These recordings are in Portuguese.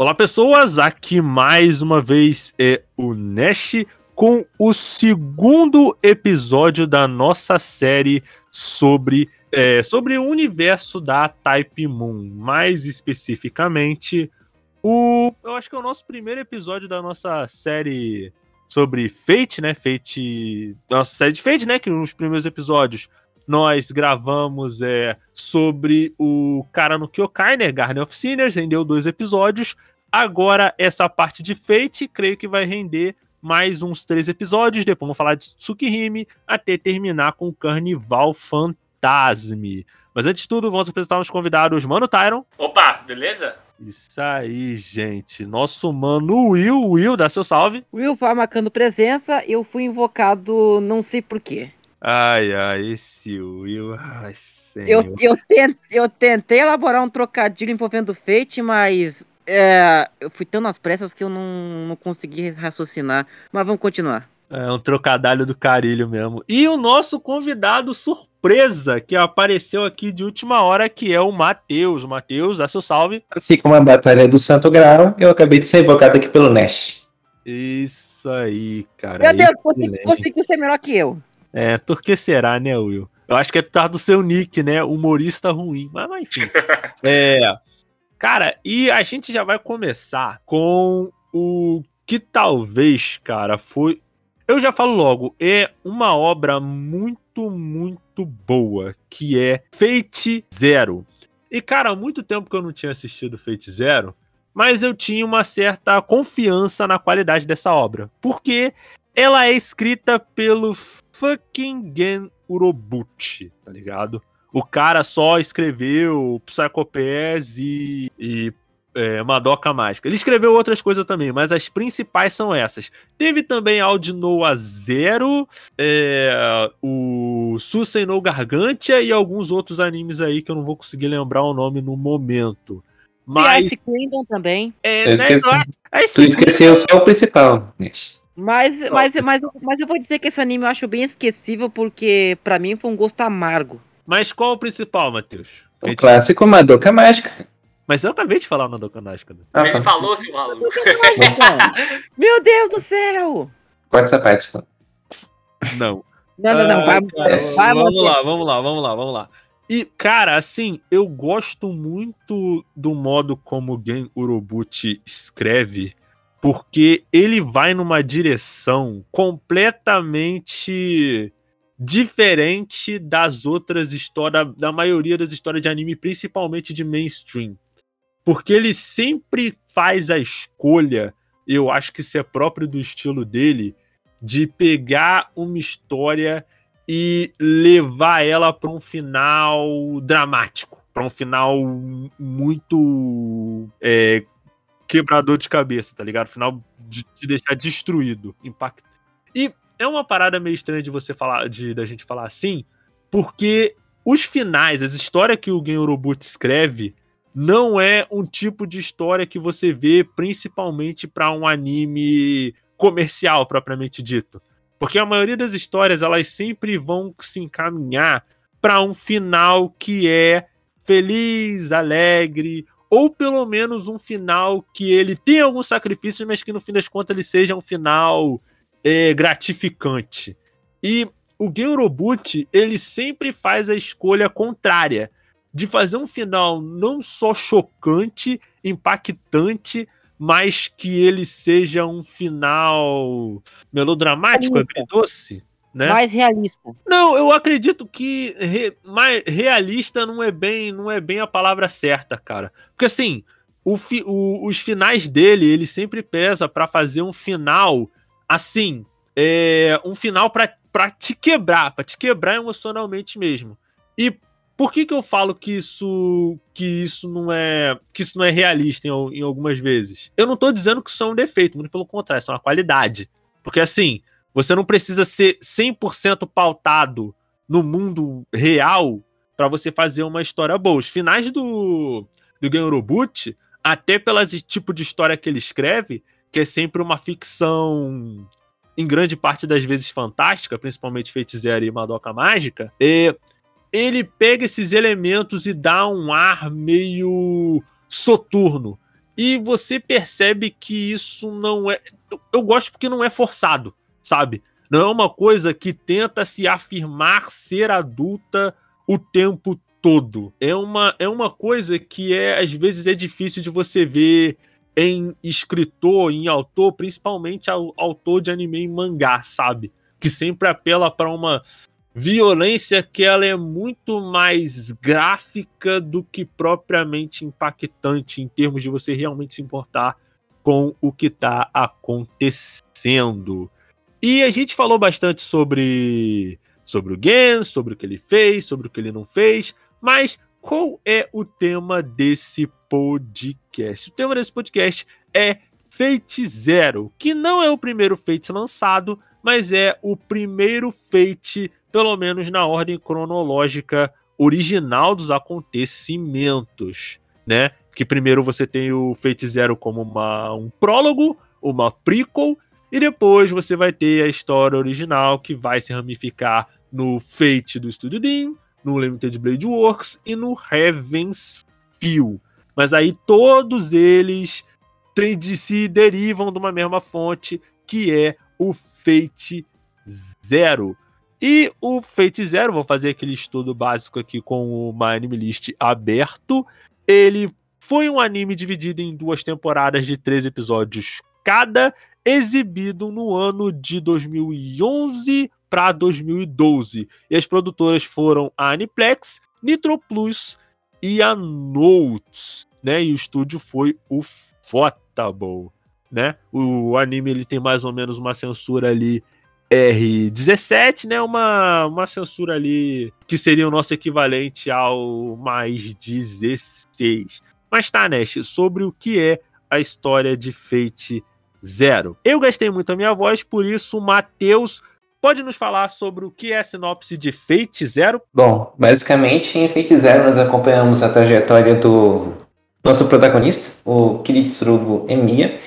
Olá, pessoas! Aqui mais uma vez é o Nash com o segundo episódio da nossa série sobre, é, sobre o universo da Type Moon. Mais especificamente, o. Eu acho que é o nosso primeiro episódio da nossa série sobre Fate, né? Fate. Nossa série de Fate, né? Que nos primeiros episódios nós gravamos é, sobre o cara no Kyokai, né? Garden of Sinners, rendeu dois episódios. Agora, essa parte de Fate, creio que vai render mais uns três episódios. Depois vamos falar de Tsukihime, até terminar com o Carnival Fantasme. Mas antes de tudo, vamos apresentar os convidados. Mano Tyron. Opa, beleza? Isso aí, gente. Nosso mano Will. Will, dá seu salve. Will vai marcando presença. Eu fui invocado, não sei porquê. Ai, ai, esse Will. Ai, senhor. Eu, eu, tent, eu tentei elaborar um trocadilho envolvendo Fate, mas é, eu fui tão nas pressas que eu não, não consegui raciocinar. Mas vamos continuar. É um trocadilho do carilho mesmo. E o nosso convidado surpresa que apareceu aqui de última hora, que é o Matheus. Matheus, dá seu salve. Assim como a Batalha do Santo Grau, eu acabei de ser invocado aqui pelo Nash. Isso aí, cara. Meu Deus, conseguiu, conseguiu ser melhor que eu. É, por que será, né, Will? Eu acho que é por causa do seu nick, né? Humorista ruim. Mas, mas enfim. é. Cara, e a gente já vai começar com o que talvez, cara, foi. Eu já falo logo, é uma obra muito, muito boa, que é Fate Zero. E, cara, há muito tempo que eu não tinha assistido Fate Zero, mas eu tinha uma certa confiança na qualidade dessa obra. Porque ela é escrita pelo fucking Gen Urobuchi, tá ligado? O cara só escreveu Psycho Pass e, e é, Madoka Mágica. Ele escreveu outras coisas também, mas as principais são essas. Teve também Aldinoa Zero, é, o Susen no Gargantia e alguns outros animes aí que eu não vou conseguir lembrar o nome no momento. Mas... E Ice Kingdom também. É, eu né, esqueci. Né, tu esqueceu só o principal. Mas, mas, mas, mas eu vou dizer que esse anime eu acho bem esquecível porque para mim foi um gosto amargo. Mas qual o principal, Matheus? O clássico Madoka Mágica. Mas eu acabei de falar Madoka Mágica. Né? Ah, Ele falou, seu maluco. Meu Deus do céu! Corta essa parte. Não. Não, não, não. Vai, vai, vamos lá, vamos lá, vamos lá, vamos lá. E, cara, assim, eu gosto muito do modo como o Gen Urobuchi escreve porque ele vai numa direção completamente diferente das outras histórias, da maioria das histórias de anime, principalmente de mainstream. Porque ele sempre faz a escolha, eu acho que isso é próprio do estilo dele, de pegar uma história e levar ela para um final dramático, para um final muito é, quebrador de cabeça, tá ligado? Final de te deixar destruído, impactado. E é uma parada meio estranha de você falar, de da gente falar assim, porque os finais, as histórias que o Gen Urobuchi escreve, não é um tipo de história que você vê principalmente para um anime comercial propriamente dito. Porque a maioria das histórias, elas sempre vão se encaminhar para um final que é feliz, alegre, ou pelo menos um final que ele tem algum sacrifício, mas que no fim das contas ele seja um final é, gratificante. E o Gen Urobuchi, ele sempre faz a escolha contrária, de fazer um final não só chocante, impactante, mas que ele seja um final melodramático, agridoce né? Mais realista. Não, eu acredito que re, mais realista não é bem não é bem a palavra certa, cara. Porque assim, o, fi, o, os finais dele, ele sempre pesa para fazer um final assim, é, um final para te quebrar, para te quebrar emocionalmente mesmo. E por que, que eu falo que isso que isso não é que isso não é realista em, em algumas vezes? Eu não tô dizendo que isso é um defeito, muito pelo contrário, isso é uma qualidade. Porque assim, você não precisa ser 100% pautado no mundo real para você fazer uma história boa. Os finais do, do Genrobuchi, até pelo tipo de história que ele escreve, que é sempre uma ficção em grande parte das vezes fantástica, principalmente feiticeira e Madoka Mágica, é, ele pega esses elementos e dá um ar meio soturno. E você percebe que isso não é. Eu gosto porque não é forçado, sabe? Não é uma coisa que tenta se afirmar ser adulta o tempo todo. É uma, é uma coisa que é às vezes é difícil de você ver em escritor, em autor, principalmente ao autor de anime e mangá, sabe? Que sempre apela para uma violência que ela é muito mais gráfica do que propriamente impactante em termos de você realmente se importar com o que está acontecendo. E a gente falou bastante sobre sobre o Gen, sobre o que ele fez, sobre o que ele não fez, mas qual é o tema desse podcast? O tema desse podcast é Fate Zero, que não é o primeiro Fate lançado, mas é o primeiro Fate, pelo menos na ordem cronológica original dos acontecimentos, né? Que primeiro você tem o Fate Zero como uma, um prólogo, uma prequel, e depois você vai ter a história original que vai se ramificar no Fate do Studio Dean, no Limited Blade Works e no Heaven's Feel. Mas aí todos eles tem- de- se derivam de uma mesma fonte, que é o Fate Zero. E o Fate Zero, vou fazer aquele estudo básico aqui com o My Anime List aberto. Ele foi um anime dividido em duas temporadas de três episódios cada, exibido no ano de 2011 para 2012. E as produtoras foram a Aniplex, Nitro Plus e a Notes, né? E o estúdio foi o Fotable, né? O anime ele tem mais ou menos uma censura ali R17, né? Uma, uma censura ali que seria o nosso equivalente ao mais 16. Mas tá, Nash, sobre o que é a história de Fate Zero. Eu gastei muito a minha voz, por isso o Matheus pode nos falar sobre o que é a sinopse de Fate Zero? Bom, basicamente em Fate Zero nós acompanhamos a trajetória do nosso protagonista, o Kiritsurugo Emiya,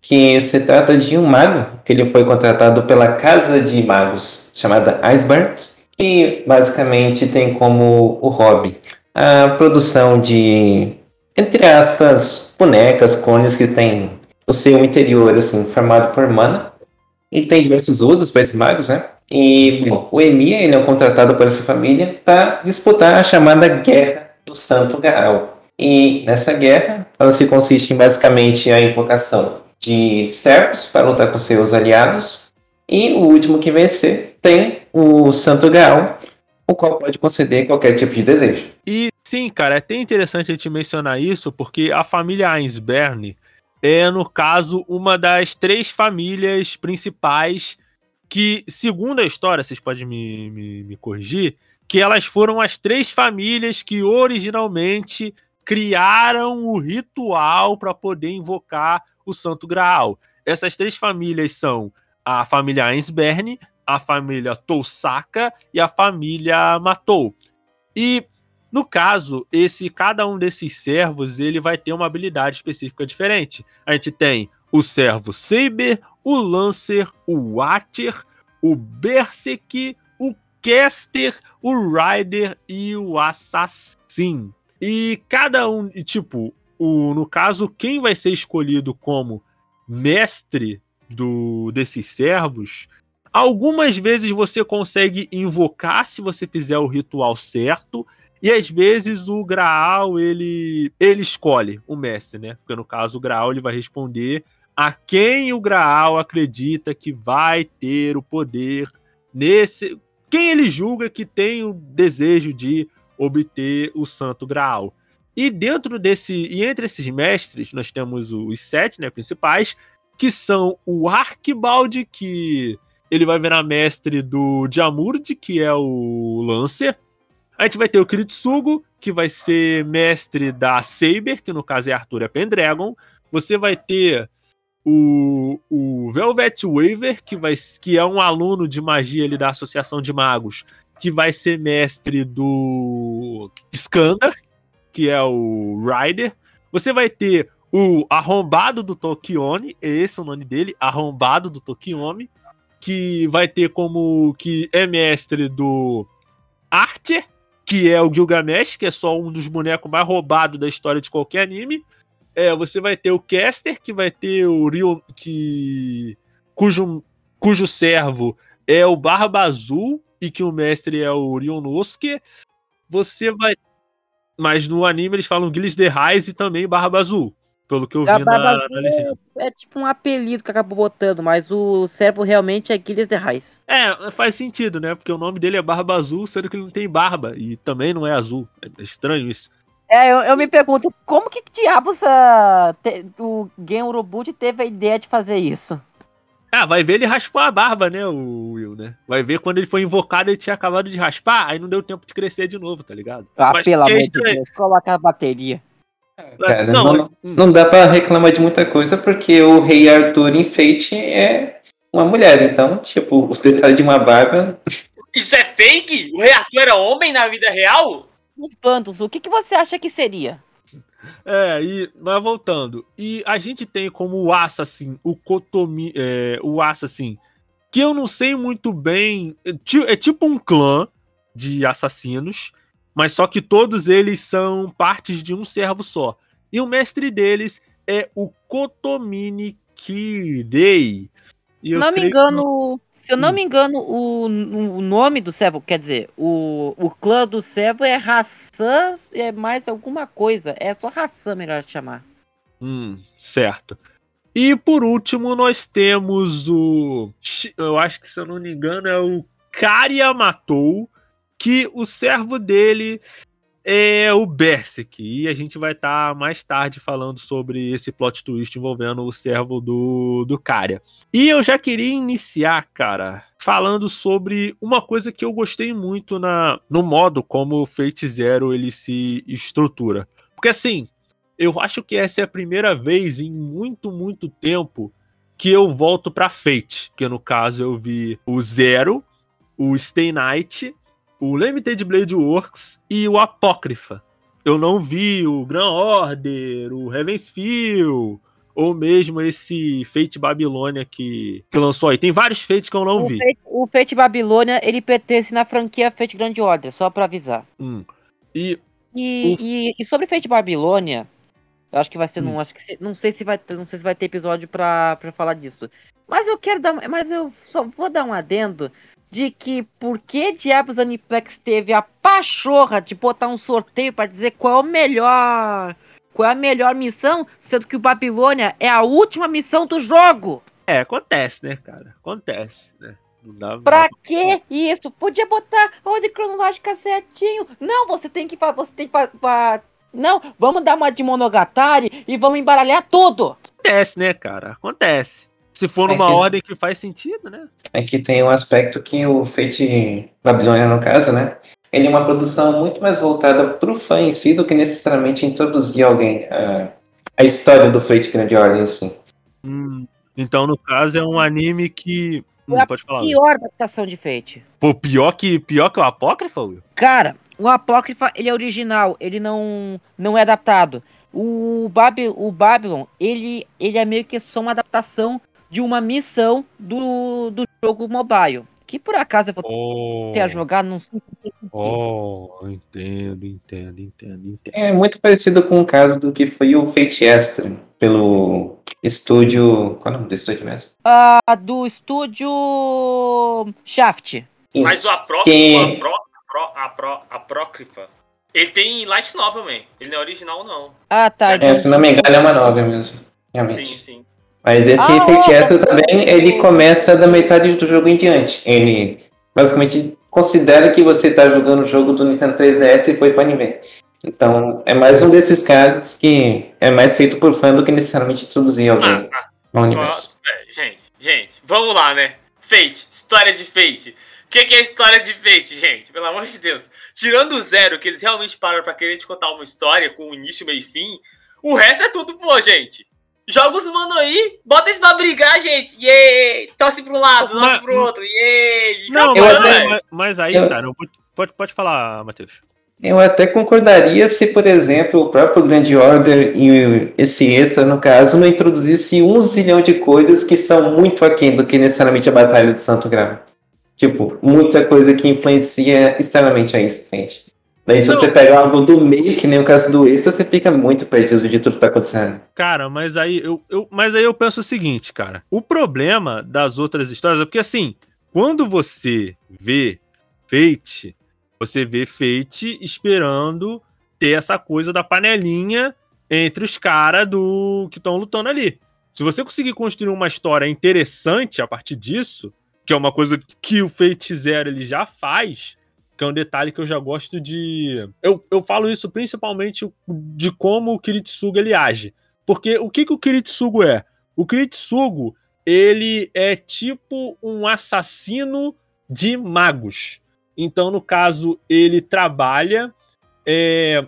que se trata de um mago que ele foi contratado pela Casa de Magos, chamada Iceburns, que basicamente tem como o hobby a produção de, entre aspas, bonecas, cones que tem o seu interior assim formado por mana. Ele tem diversos usos para esses magos, né? E bom, o Emiya ele é contratado por essa família para disputar a chamada Guerra do Santo Graal. E nessa guerra, ela se consiste em basicamente a invocação de servos para lutar com seus aliados. E o último que vencer tem o Santo Graal, o qual pode conceder qualquer tipo de desejo. E sim, cara, é até interessante a gente mencionar isso, porque a família Ainsberne é, no caso, uma das três famílias principais que, segundo a história, vocês podem me, me, me corrigir, que elas foram as três famílias que originalmente criaram o ritual para poder invocar o Santo Graal. Essas três famílias são a família Ainsberne, a família Tousaka e a família Matou. E no caso, esse cada um desses servos ele vai ter uma habilidade específica diferente. A gente tem o servo Saber, o Lancer, o Watcher, o Berserk, o Caster, o Rider e o Assassin. E cada um, tipo, o, no caso, quem vai ser escolhido como mestre do desses servos, algumas vezes você consegue invocar se você fizer o ritual certo, e às vezes o Graal ele ele escolhe o mestre, né? Porque no caso o Graal ele vai responder a quem o Graal acredita que vai ter o poder nesse quem ele julga que tem o desejo de obter o Santo Graal. E dentro desse e entre esses mestres nós temos os sete, né, principais, que são o Arquibalde que ele vai virar mestre do Jamurd, que é o Lancer. A gente vai ter o Kiritsugo, que vai ser mestre da Saber, que no caso é Arthur Pendragon. Você vai ter o, o Velvet Waver, que, vai, que é um aluno de magia ali da Associação de Magos, que vai ser mestre do Skandar, que é o Rider. Você vai ter o Arrombado do Tokione, esse é o nome dele, Arrombado do Tokione, que vai ter como que é mestre do Archer, que é o Gilgamesh, que é só um dos bonecos mais roubados da história de qualquer anime. É, você vai ter o Caster, que vai ter o Rio. Que, cujo, cujo servo é o Barba Azul e que o mestre é o Rionosuke. Você vai. Mas no anime eles falam Gilles de Raiz e também Barba Azul. Pelo que eu vi A na, na legenda. É tipo um apelido que acabou botando, mas o servo realmente é Guilherme de Reis. É, faz sentido, né? Porque o nome dele é Barba Azul, sendo que ele não tem barba. E também não é azul. É estranho isso. É, eu, eu me pergunto, como que diabos ah, te- o Gen Urobuchi teve a ideia de fazer isso? Ah, vai ver ele raspou a barba, né, o Will, né? Vai ver quando ele foi invocado, ele tinha acabado de raspar, aí não deu tempo de crescer de novo, tá ligado? Ah, Mas pelo é amor de. Deus, coloca a bateria. Cara, não, não, mas- não dá pra reclamar de muita coisa porque o rei Arthur em Fate é uma mulher. Então, tipo, o detalhe de uma barba. Isso é fake? O rei Arthur era homem na vida real? Bandos, o que, que você acha que seria? É, e, mas voltando. E a gente tem como o Assassin, o Kotomi, é, o Assassin, que eu não sei muito bem. É, é tipo um clã de assassinos, mas só que todos eles são partes de um servo só. E o mestre deles é o Kotomini Kirei. E Se eu não me creio que- engano, se eu não Hum. me engano, o, o nome do servo, quer dizer, o, o clã do servo é Hassan, é mais alguma coisa. É só Hassan, melhor chamar. Hum, certo. E por último, nós temos o. Eu acho que, se eu não me engano, é o Karia Matou, que o servo dele é o Berserk. E a gente vai estar mais tarde falando sobre esse plot twist envolvendo o servo do, do Karia. E eu já queria iniciar, cara, falando sobre uma coisa que eu gostei muito na, no modo como o Fate Zero ele se estrutura. Porque assim, eu acho que essa é a primeira vez em muito, muito tempo que eu volto pra Fate. Que no caso eu vi o Zero, o Stay Night, o Limited Blade Works e o Apócrifa. Eu não vi o Grand Order, o Heavensfield, ou mesmo esse Fate Babilônia que, que lançou aí. Tem vários Fates que eu não O vi. Fate, o Fate Babilônia, ele pertence na franquia Fate Grand Order, só pra avisar. Hum. E E, e, e sobre Fate Babilônia, eu acho que vai ser, Hum. não, acho que não sei se vai ter, não sei se vai ter episódio pra, pra falar disso. Mas eu quero dar, mas eu só vou dar um adendo de que por que diabos a Aniplex teve a pachorra de botar um sorteio pra dizer qual é o melhor, qual é a melhor missão, sendo que o Babilônia é a última missão do jogo. é, acontece, né, cara? Acontece, né? Não dá, não Pra dá que isso? Podia botar a ordem cronológica certinho. Não, você tem que você tem que Não, vamos dar uma de Monogatari e vamos embaralhar tudo. Acontece, né, cara? Acontece. Se for É numa que- ordem que faz sentido, né? Aqui tem um aspecto que o Fate Babilônia, no caso, né? Ele é uma produção muito mais voltada pro fã em si do que necessariamente introduzir alguém a, a história do Fate Grande Ordem, assim. Hum, então, no caso, é um anime que. Hum, pode falar. Pior adaptação de Fate. Pô, pior que, pior que o Apócrifo, Will? Cara, o Apócrifa, ele é original, ele não, não é adaptado. O, Babi, o Babylon, ele, ele é meio que só uma adaptação de uma missão do, do jogo mobile. Que por acaso eu vou Oh, ter a jogar, não sei oh, entendo, entendo, entendo, entendo. É muito parecido com o caso do que foi o Fate Extra, pelo estúdio. Qual é o nome do estúdio mesmo? a do estúdio Shaft. Mas Isso. o Apro, Que- o Apro, Apro, Apro, Apócrifa, ele tem Light Novel, man. Ele não é original, não. Ah, tá. É, se não me engano, é uma nova mesmo. Realmente. Sim, sim. Mas esse Ah, Fate Extra tá também, ele começa da metade do jogo em diante. Ele basicamente considera que você está jogando o jogo do Nintendo 3DS e foi para anime. Então, é mais um desses casos que é mais feito por fã do que necessariamente introduzir alguém Ah, ah, no universo. é, gente, gente, vamos lá, né? Fate, história de Fate. O que, que é história de Fate, gente? Pelo amor de Deus. Tirando o zero, que eles realmente param pra querer te contar uma história com início, meio e fim, o resto é tudo pô, gente. Joga os mano aí, bota eles pra brigar, gente. Yay! Torce pra um lado, torce Mas- pro outro. Yay! Não, mas, aí- mas, mas aí, eu- tá, não, pode, pode falar, Matheus. Eu até concordaria se, por exemplo, o próprio Grand Order e esse extra, no caso, não introduzisse um zilhão de coisas que são muito aquém do que necessariamente a Batalha do Santo Grau. Tipo, muita coisa que influencia extremamente a isso, entende? Daí se Não. você pegar algo do meio, que nem o caso do Extra, você fica muito perdido de tudo que tá acontecendo. Cara, mas aí eu, eu, mas aí eu penso o seguinte, cara. O problema das outras histórias é porque assim, quando você vê Fate, você vê Fate esperando ter essa coisa da panelinha entre os caras do que estão lutando ali. Se você conseguir construir uma história interessante a partir disso, que é uma coisa que o Fate Zero ele já faz, que é um detalhe que eu já gosto de. Eu, eu falo isso principalmente de como o Kiritsugo ele age. Porque o que, que o Kiritsugo é? O Kiritsugo, ele é tipo um assassino de magos. Então, no caso, ele trabalha é,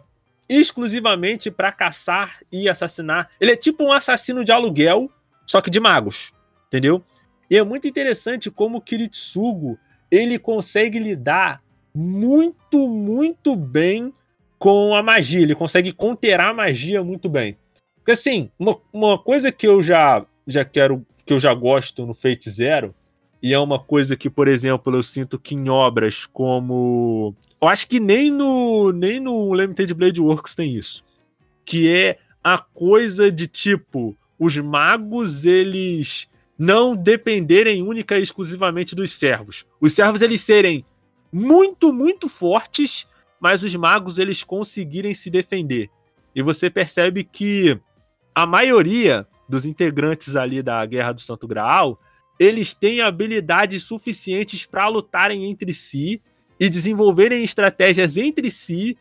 exclusivamente para caçar e assassinar. Ele é tipo um assassino de aluguel, só que de magos, entendeu? E é muito interessante como o Kiritsugo ele consegue lidar muito, muito bem com a magia. Ele consegue conterar a magia muito bem. Porque assim, uma, uma coisa que eu já, já quero, que eu já gosto no Fate Zero, e é uma coisa que, por exemplo, eu sinto que em obras como. Eu acho que nem no, nem no Limited Blade Works tem isso. Que é a coisa de tipo, os magos, eles não dependerem única e exclusivamente dos servos. Os servos, eles serem muito, muito fortes, mas os magos, eles conseguirem se defender. E você percebe que a maioria dos integrantes ali da Guerra do Santo Graal, eles têm habilidades suficientes para lutarem entre si e desenvolverem estratégias entre si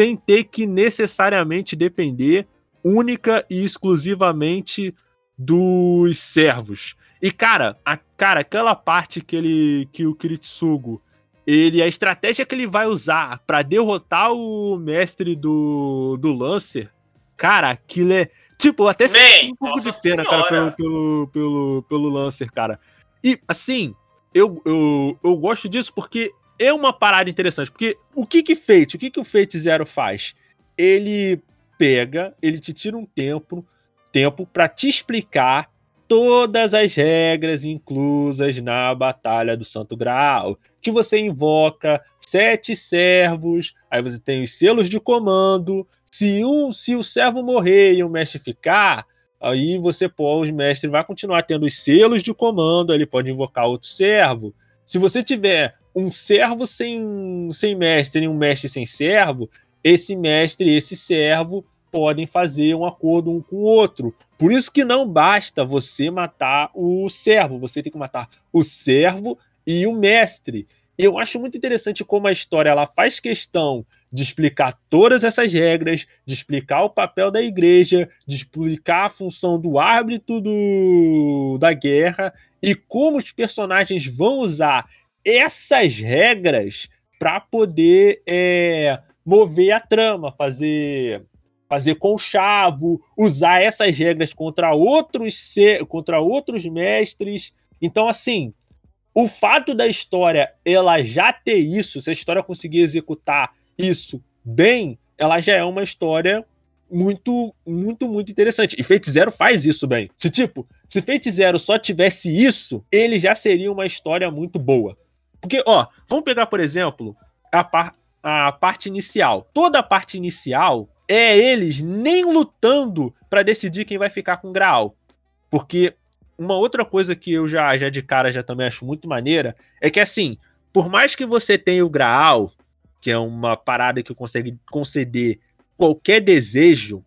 sem ter que necessariamente depender única e exclusivamente dos servos. E cara, a, cara, aquela parte que ele que o Kiritsugo, ele a estratégia que ele vai usar para derrotar o mestre do do Lancer, cara, aquilo é tipo, até Man, um pouco de pena, cara, pelo, senhora. pelo, pelo, pelo Lancer, cara. E assim, eu, eu, eu gosto disso porque é uma parada interessante. Porque o que que Fate, o que que o Fate Zero faz? Ele pega, ele te tira um tempo, tempo para te explicar todas as regras inclusas na Batalha do Santo Graal. Que você invoca sete servos, aí você tem os selos de comando. Se, um, se o servo morrer e o mestre ficar, aí você pode, o mestre vai continuar tendo os selos de comando, ele pode invocar outro servo. Se você tiver um servo sem, sem mestre e um mestre sem servo, esse mestre esse servo podem fazer um acordo um com o outro. Por isso que não basta você matar o servo, você tem que matar o servo e o mestre. Eu acho muito interessante como a história ela faz questão de explicar todas essas regras, de explicar o papel da igreja, de explicar a função do árbitro do, da guerra e como os personagens vão usar essas regras para poder é, mover a trama, fazer fazer conchavo, usar essas regras contra outros contra outros mestres. Então assim, o fato da história ela já ter isso, se a história conseguir executar isso bem, ela já é uma história muito, muito, muito interessante. E Fate Zero faz isso bem. Se tipo, se Fate Zero só tivesse isso, ele já seria uma história muito boa. Porque, ó, vamos pegar, por exemplo, a, par- a parte inicial. Toda a parte inicial é eles nem lutando pra decidir quem vai ficar com o Graal. Porque uma outra coisa que eu já, já de cara já também acho muito maneira é que assim, por mais que você tenha o Graal, que é uma parada que consegue conceder qualquer desejo,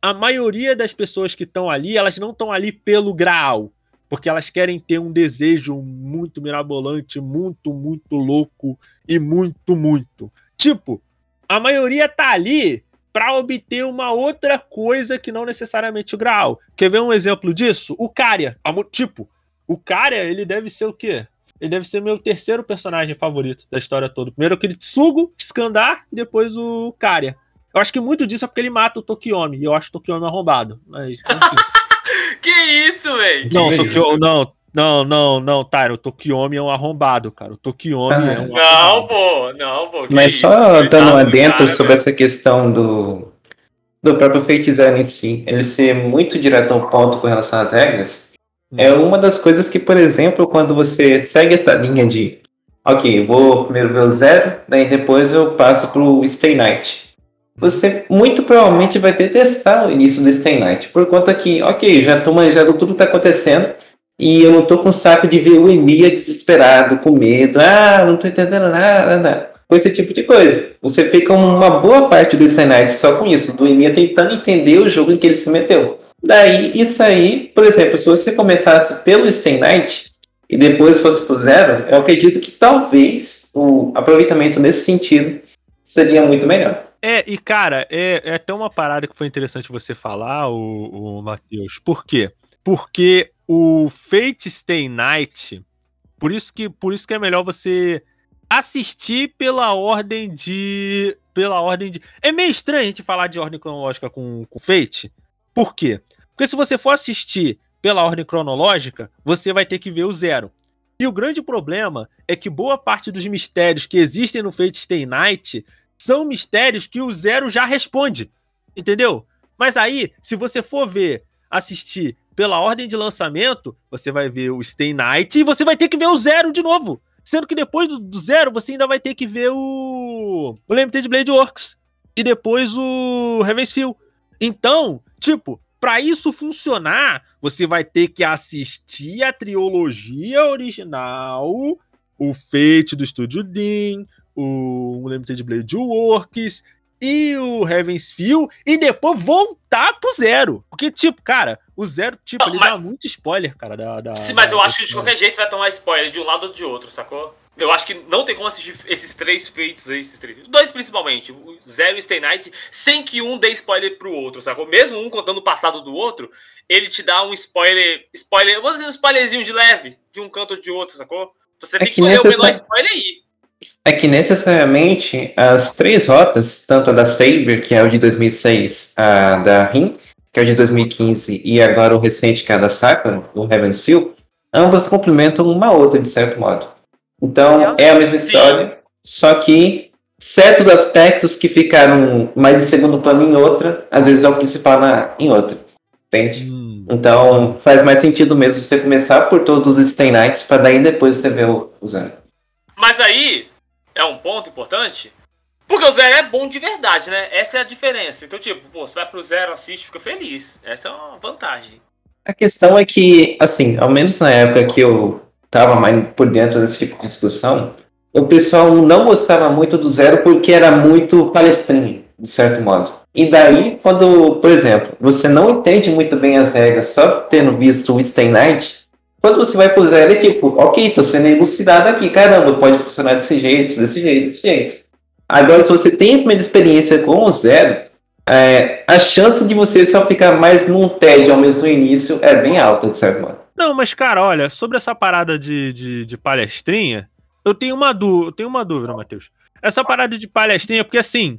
a maioria das pessoas que estão ali, elas não estão ali pelo Graal, porque elas querem ter um desejo muito mirabolante, muito, muito louco e muito, muito. Tipo, a maioria tá ali para obter uma outra coisa que não necessariamente o Graal. Quer ver um exemplo disso? O Karya. Tipo, o Karya, ele deve ser o quê? Ele deve ser meu terceiro personagem favorito da história toda. Primeiro o Kiritsugo, Skandar e depois o Karya. Eu acho que muito disso é porque ele mata o Tokiomi. E eu acho o Tokiomi arrombado. Mas, enfim. Que isso, velho? não, Que Tokio, não, não, não, não, Tyro. O Tokiomi é um arrombado, cara. O Tokiomi Ah, é um Não, pô, não, pô. Mas isso? só dando um adentro cara, sobre velho. essa questão do, do próprio Fate Zero em si, ele ser muito direto ao ponto com relação às regras, Hum. é uma das coisas que, por exemplo, quando você segue essa linha de ok, vou primeiro ver o Zero, daí depois eu passo pro Stay Night. Você muito provavelmente vai ter que testar o início do Stay Night, por conta que, ok, já tô manjando tudo que tá acontecendo, e eu não tô com saco de ver o Emilia desesperado, com medo, ah, não tô entendendo nada, nada com esse tipo de coisa. Você fica uma boa parte do Night só com isso, do Emilia tentando entender o jogo em que ele se meteu. Daí, isso aí, por exemplo, se você começasse pelo Stay Night e depois fosse pro Zero, eu acredito que talvez o aproveitamento nesse sentido seria muito melhor. É, e cara, é, é até uma parada que foi interessante você falar, o, o Matheus. Por quê? Porque o Fate Stay Night, por isso que, por isso que é melhor você assistir pela ordem de. Pela ordem de. É meio estranho a gente falar de ordem cronológica com, com Fate, por quê? Porque se você for assistir pela ordem cronológica, você vai ter que ver o zero. E o grande problema é que boa parte dos mistérios que existem no Fate Stay Night são mistérios que o zero já responde. Entendeu? Mas aí, se você for ver, assistir pela ordem de lançamento, você vai ver o Stay Night e você vai ter que ver o zero de novo. Sendo que depois do, zero, você ainda vai ter que ver o, o Limited Blade Works. E depois o Heaven's Feel. Então, tipo, para isso funcionar, você vai ter que assistir a trilogia original, o Fate do Estúdio Dean, o Limited Blade Works e o Heaven's Feel, e depois voltar pro zero. Porque, tipo, cara, o zero, tipo, Não, ele mas- dá muito spoiler, cara. Da, da- Sim, mas da- eu acho que de qualquer jeito você vai tomar spoiler de um lado ou de outro, sacou? Eu acho que não tem como assistir esses três feitos aí, esses três. Dois principalmente, o Zero e o Stay Night, sem que um dê spoiler pro outro, sacou? Mesmo um contando o passado do outro, ele te dá um spoiler. Spoiler. Vamos dizer um spoilerzinho de leve, de um canto ou de outro, sacou? Então você É tem que que escolher o menor spoiler aí. É que necessariamente as três rotas, tanto a da Saber, que é o de 2006, a da Rin, que é o de 2015, e agora o recente, que é a da Sakura, o Heaven's Feel, ambas complementam uma outra, de certo modo. Então, é a mesma história, só que certos aspectos que ficaram mais de segundo plano em outra, às vezes é o principal na, em outra. Entende? Hum. Então, faz mais sentido mesmo você começar por todos os Stay Nights, para daí depois você ver o, o Zero. Mas aí é um ponto importante. Porque o zero é bom de verdade, né? Essa é a diferença. Então, tipo, pô, você vai pro zero, assiste, fica feliz. Essa é uma vantagem. A questão é que, assim, ao menos na época que eu tava mais por dentro desse tipo de discussão, o pessoal não gostava muito do zero porque era muito palestrinho, de certo modo. E daí, quando, por exemplo, você não entende muito bem as regras só tendo visto o Stay Night, quando você vai pro zero é tipo, ok, tô sendo elucidado aqui, caramba, pode funcionar desse jeito, desse jeito, desse jeito. Agora, se você tem a primeira experiência com o zero, é, a chance de você só ficar mais num tédio ao mesmo início é bem alta, de certo modo. Não, mas, cara, olha, sobre essa parada de, de, de palestrinha, eu tenho uma, eu tenho uma dúvida, Matheus. Essa parada de palestrinha, porque assim,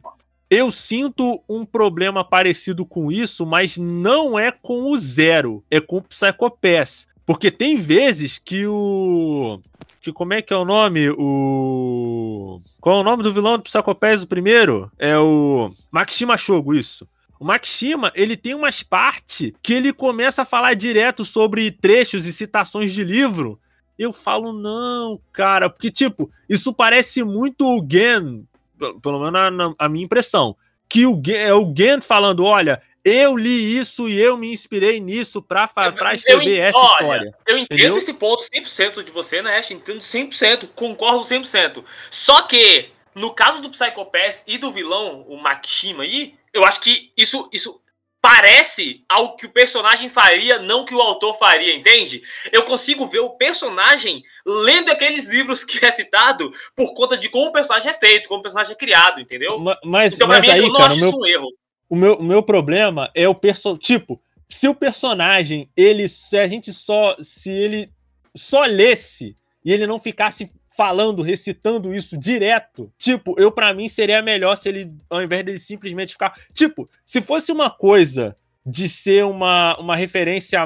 eu sinto um problema parecido com isso, mas não é com o Zero, é com o Psychopass. Porque tem vezes que o. Que como é que é o nome? O. Qual é o nome do vilão do Psychopass, o primeiro? É o. Makishima Shogo, isso. O Makishima, ele tem umas partes que ele começa a falar direto sobre trechos e citações de livro. Eu falo, não, cara, porque, tipo, isso parece muito o Gen, pe- pelo menos na- a minha impressão, que o Gen, é o Gen falando, olha, eu li isso e eu me inspirei nisso Eu- eu escrever en- essa olha, história. Eu entendo Entendeu? esse ponto 100% de você, né, Ash? Entendo 100%, concordo 100%. Só que, no caso do Psychopass e do vilão, o Makishima aí, eu acho que isso, isso parece ao que o personagem faria, não que o autor faria, entende? Eu consigo ver o personagem lendo aqueles livros que é citado por conta de como o personagem é feito, como o personagem é criado, entendeu? Ma- Mas, Então, pra mas mim, aí, eu não cara, acho meu, isso um erro. O meu, o meu problema é o personagem. Tipo, se o personagem, ele. Se a gente só. Se ele só lesse e ele não ficasse falando, recitando isso direto, tipo, eu para mim seria melhor se ele, ao invés dele simplesmente ficar. Tipo, se fosse uma coisa de ser uma, uma referência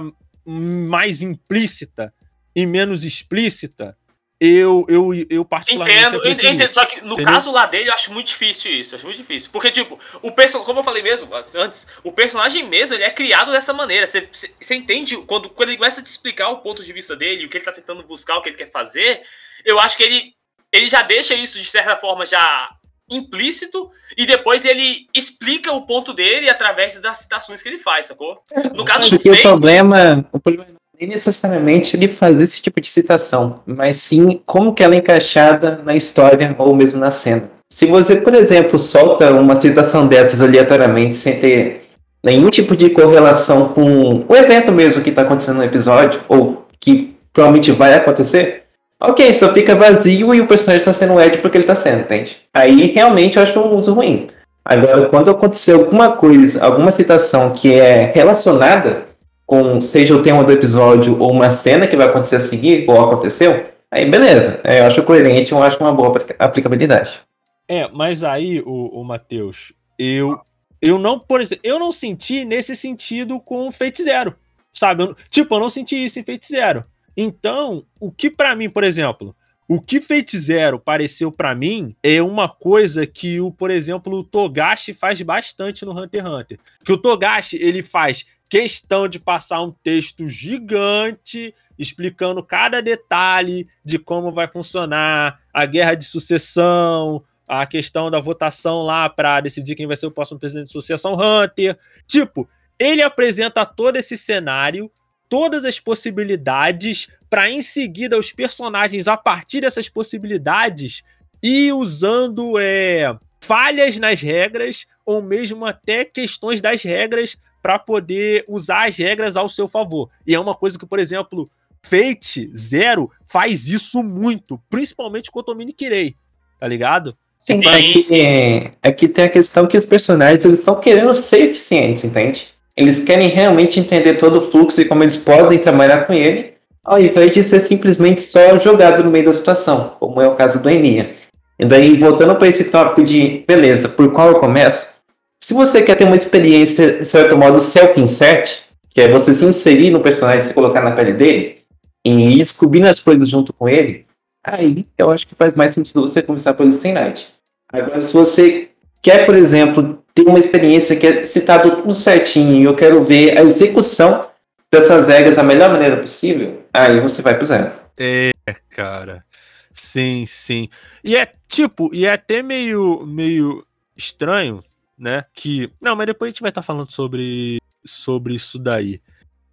mais implícita e menos explícita, eu, eu, eu particularmente. Entendo, eu entendo. Só que no Entendeu? caso lá dele, eu acho muito difícil isso. Acho muito difícil. Porque, tipo, o personagem, como eu falei mesmo antes, o personagem mesmo, ele é criado dessa maneira. Você, você- você entende, quando, quando ele começa a te explicar o ponto de vista dele, o que ele tá tentando buscar, o que ele quer fazer, eu acho que ele. ele já deixa isso de certa forma já implícito e depois ele explica o ponto dele através das citações que ele faz, sacou? No caso do Fate, o problema, o problema é necessariamente ele fazer esse tipo de citação, mas sim como que ela é encaixada na história ou mesmo na cena. Se você, por exemplo, solta uma citação dessas aleatoriamente sem ter nenhum tipo de correlação com o evento mesmo que está acontecendo no episódio, ou que provavelmente vai acontecer, ok, só fica vazio e o personagem está sendo Ed porque ele está sendo, entende? Aí realmente eu acho um uso ruim. Agora, quando acontecer alguma coisa, alguma citação que é relacionada com, seja o tema do episódio ou uma cena que vai acontecer a seguir, ou aconteceu, aí beleza. Eu acho coerente, eu acho uma boa aplicabilidade. É, mas aí, o, o Matheus, eu eu não, por exemplo, eu não senti nesse sentido com Fate Zero. Sabe? Eu, tipo, eu não senti isso em Fate Zero. Então, o que para mim, por exemplo, o que Fate Zero pareceu para mim é uma coisa que o, por exemplo, o Togashi faz bastante no Hunter x Hunter. Que o Togashi, ele faz questão de passar um texto gigante explicando cada detalhe de como vai funcionar a guerra de sucessão, a questão da votação lá para decidir quem vai ser o próximo presidente de Sucessão Hunter. Tipo, ele apresenta todo esse cenário, todas as possibilidades, para em seguida os personagens, a partir dessas possibilidades, e usando é, falhas nas regras, ou mesmo até questões das regras, para poder usar as regras ao seu favor. E é uma coisa que, por exemplo, Fate Zero faz isso muito, principalmente com o Tomini Kirei, tá ligado? Sim, é que, é que tem a questão que os personagens eles estão querendo ser eficientes, entende? Eles querem realmente entender todo o fluxo e como eles podem trabalhar com ele, ao invés de ser simplesmente só jogado no meio da situação, como é o caso do Enia. E daí, voltando para esse tópico de, beleza, por qual eu começo? Se você quer ter uma experiência, de certo modo, self-insert, que é você se inserir no personagem, se colocar na pele dele, e ir descobrindo as coisas junto com ele, aí eu acho que faz mais sentido você começar pelo Stay Night. Agora, se você quer, por exemplo, ter uma experiência que é citado tudo certinho e eu quero ver a execução dessas regras da melhor maneira possível, aí você vai pro zero. É, cara. Sim, sim. E é tipo, e é até meio, meio estranho, né? Que. Não, mas depois a gente vai estar tá falando sobre, sobre isso daí.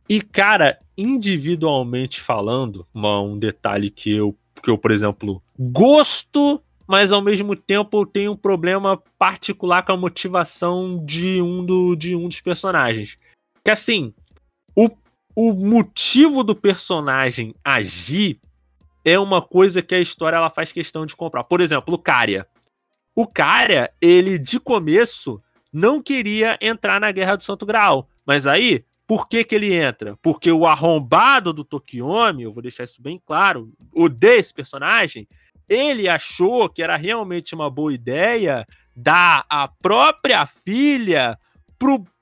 E, cara, individualmente falando, uma, um detalhe que eu, que eu, por exemplo, gosto mas ao mesmo tempo eu tenho um problema particular com a motivação de um, do, de um dos personagens. Que assim, o, o motivo do personagem agir é uma coisa que a história ela faz questão de comprar. Por exemplo, o Karya. O Karya, ele de começo não queria entrar na Guerra do Santo Graal. Mas aí, por que, que ele entra? Porque o arrombado do Tokiomi, eu vou deixar isso bem claro, odeia esse personagem, ele achou que era realmente uma boa ideia dar a própria filha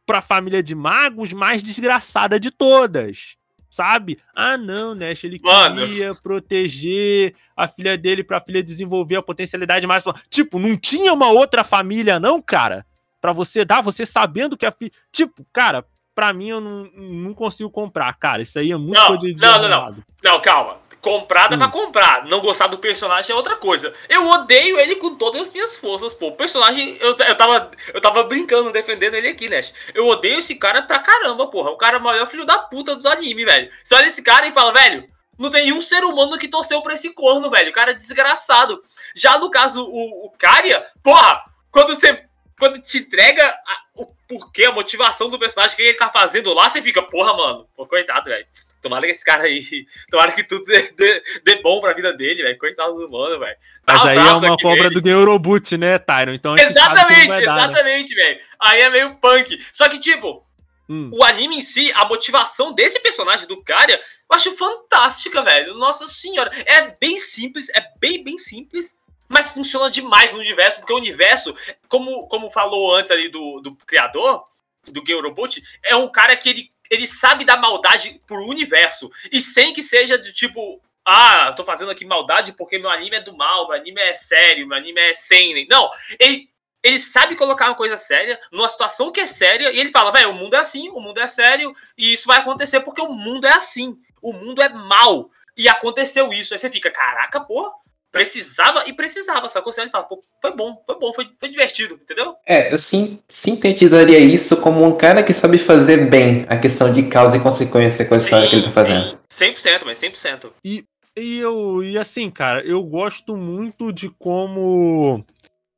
para a família de magos mais desgraçada de todas. Sabe? Ah, não, Nash, ele Mano. queria proteger a filha dele para a filha desenvolver a potencialidade mais. Tipo, não tinha uma outra família, não, cara? para você dar, você sabendo que a filha. Tipo, cara, pra mim eu não, não consigo comprar, cara. Isso aí é muito não, não, não, não. Não, calma. Comprada hum. pra comprar. Não gostar do personagem é outra coisa. Eu odeio ele com todas as minhas forças, pô. O personagem, eu, eu, tava, eu tava brincando, defendendo ele aqui, né? Eu odeio esse cara pra caramba, porra. O cara é o maior filho da puta dos animes, velho. Você olha esse cara e fala, velho, não tem nenhum ser humano que torceu pra esse corno, velho. O cara é desgraçado. Já no caso, o, o Karia, porra, quando você. Quando te entrega a, o porquê, a motivação do personagem, o que ele tá fazendo lá, você fica, porra, mano. Pô, coitado, velho. Tomara que esse cara aí. Tomara que tudo dê, dê, dê bom pra vida dele, velho. Coitado do mano, velho. Mas um aí é uma cobra do Geurobut, né, Tyron? Então exatamente, né? exatamente, velho. Aí é meio punk. Só que, tipo, hum. o anime em si, a motivação desse personagem do cara, eu acho fantástica, velho. Nossa senhora. É bem simples, é bem, bem simples. Mas funciona demais no universo, porque o universo, como, como falou antes ali do, do criador, do Geurobut, é um cara que ele ele sabe dar maldade pro universo. E sem que seja do tipo, ah, tô fazendo aqui maldade porque meu anime é do mal, meu anime é sério, meu anime é sem. Não, ele, ele sabe colocar uma coisa séria numa situação que é séria e ele fala, velho, o mundo é assim, o mundo é sério e isso vai acontecer porque o mundo é assim. O mundo é mal. E aconteceu isso. Aí você fica, caraca, pô, precisava e precisava, sacou? Você olha e fala, pô, foi bom, foi bom, foi, foi divertido, entendeu? É, eu sim, sintetizaria isso como um cara que sabe fazer bem a questão de causa e consequência com a história que ele tá fazendo. Sim, 100%, mas 100%. E eu e assim, cara, eu gosto muito de como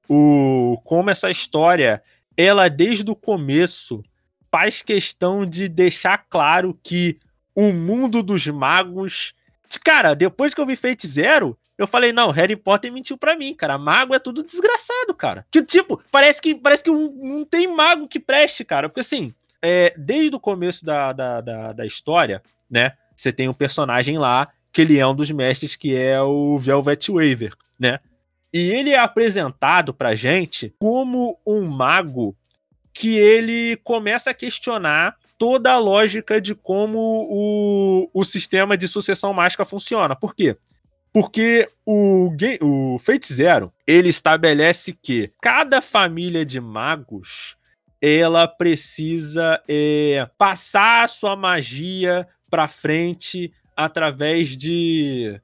o como essa história, ela desde o começo faz questão de deixar claro que o mundo dos magos, cara, depois que eu vi Fate Zero, eu falei, não, Harry Potter mentiu pra mim, cara. Mago é tudo desgraçado, cara. Que tipo, parece que parece que não tem mago que preste, cara. Porque assim, é, desde o começo da, da, da, da história, né? Você tem um personagem lá, que ele é um dos mestres, que é o Velvet Waver, né? E ele é apresentado pra gente como um mago que ele começa a questionar toda a lógica de como o, o sistema de sucessão mágica funciona. Por quê? Porque o, o Fate Zero, ele estabelece que cada família de magos, ela precisa é, passar a sua magia para frente através de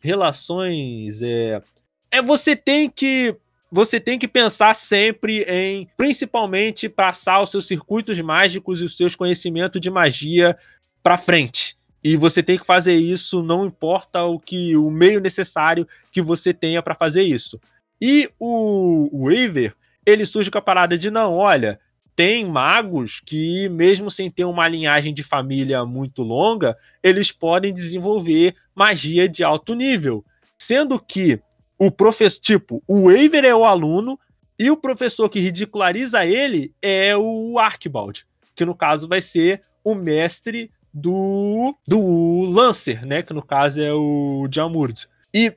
relações. É, é você tem que você tem que pensar sempre em, principalmente, passar os seus circuitos mágicos e os seus conhecimentos de magia para frente. E você tem que fazer isso, não importa o que o meio necessário que você tenha para fazer isso. E o, Waver, ele surge com a parada de não, olha, tem magos que, mesmo sem ter uma linhagem de família muito longa, eles podem desenvolver magia de alto nível. Sendo que o professor, tipo, o Waver é o aluno e o professor que ridiculariza ele é o Archibald, que no caso vai ser o mestre do, do Lancer, né? Que no caso é o Jamurd. E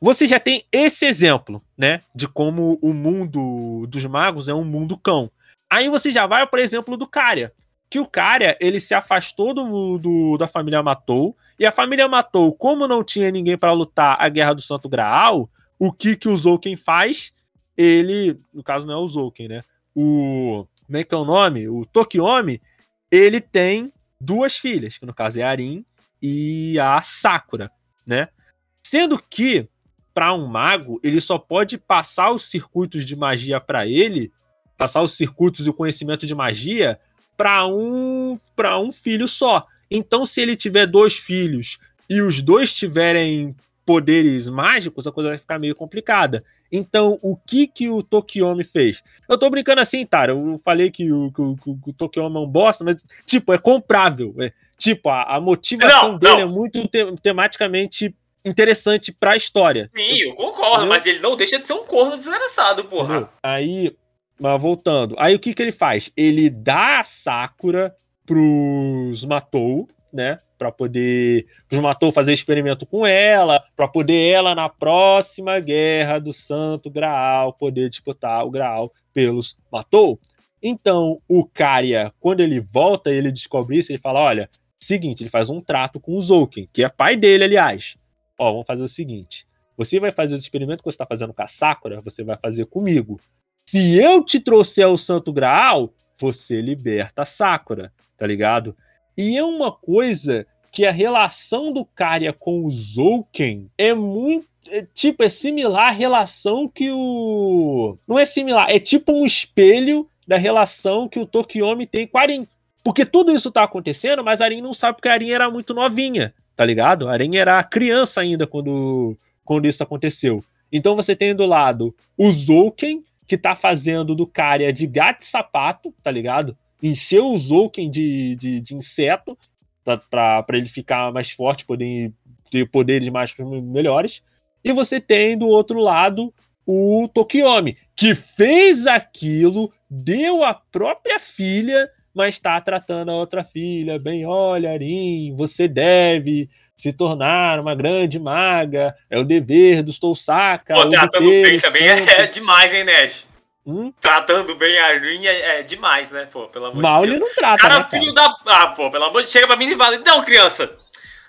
você já tem esse exemplo, né? De como o mundo dos magos é um mundo cão. Aí você já vai, por exemplo, do Cária. Que o Cária, ele se afastou do, do, da família Matou. E a família Matou, como não tinha ninguém para lutar a Guerra do Santo Graal, o que que o Zouken faz? Ele, no caso não é o Zouken, né? O, como é que é o nome? O Tokiomi, ele tem duas filhas, que no caso é a Arin e a Sakura, né? Sendo que para um mago, ele só pode passar os circuitos de magia para ele, passar os circuitos e o conhecimento de magia para um para um filho só. Então, se ele tiver dois filhos e os dois tiverem poderes mágicos, a coisa vai ficar meio complicada. Então, o que que o Tokiomi fez? Eu tô brincando assim, tá? Eu falei que o, que o, que o Tokiomi é um bosta, mas, tipo, é comprável. É, tipo, a, a motivação não, dele não. é muito te, tematicamente interessante pra história. Sim, eu concordo, mas ele não deixa de ser um corno desgraçado, porra. Aí, mas voltando. Aí o que que ele faz? Ele dá a Sakura pros Matou, né? Para poder matou fazer experimento com ela, para poder ela na próxima guerra do Santo Graal poder disputar o Graal pelos matou. Então, o Karya, quando ele volta, ele descobre isso, ele fala: "Olha, seguinte, ele faz um trato com o Zouken, que é pai dele, aliás. Ó, vamos fazer o seguinte: você vai fazer os experimentos que você está fazendo com a Sakura, você vai fazer comigo. Se eu te trouxer o Santo Graal, você liberta a Sakura, tá ligado? E é uma coisa que a relação do Karya com o Zouken é muito. É, tipo, é similar à relação que o. Não é similar, é tipo um espelho da relação que o Tokiomi tem com a Arin. Porque tudo isso tá acontecendo, mas a Arin não sabe porque a Arin era muito novinha, tá ligado? A Arin era criança ainda quando, quando isso aconteceu. Então você tem do lado o Zouken, que tá fazendo do Karya de gato e sapato, tá ligado? Encher o Zouken de, de, de inseto para ele ficar mais forte, poder ter poderes mágicos melhores. E você tem do outro lado o Tokiomi, que fez aquilo, deu a própria filha, mas está tratando a outra filha bem. Olha, Arin, você deve se tornar uma grande maga, é o dever dos Tousaka. Pô, tratando bem também é, é demais, hein, Nash? Hum? Tratando bem a Rin é, é, demais, né, pô? Pelo amor Mal de Deus. ele não trata, cara, né, cara? filho da. Ah, pô, pelo amor de Chega pra mim e fala. Então, criança,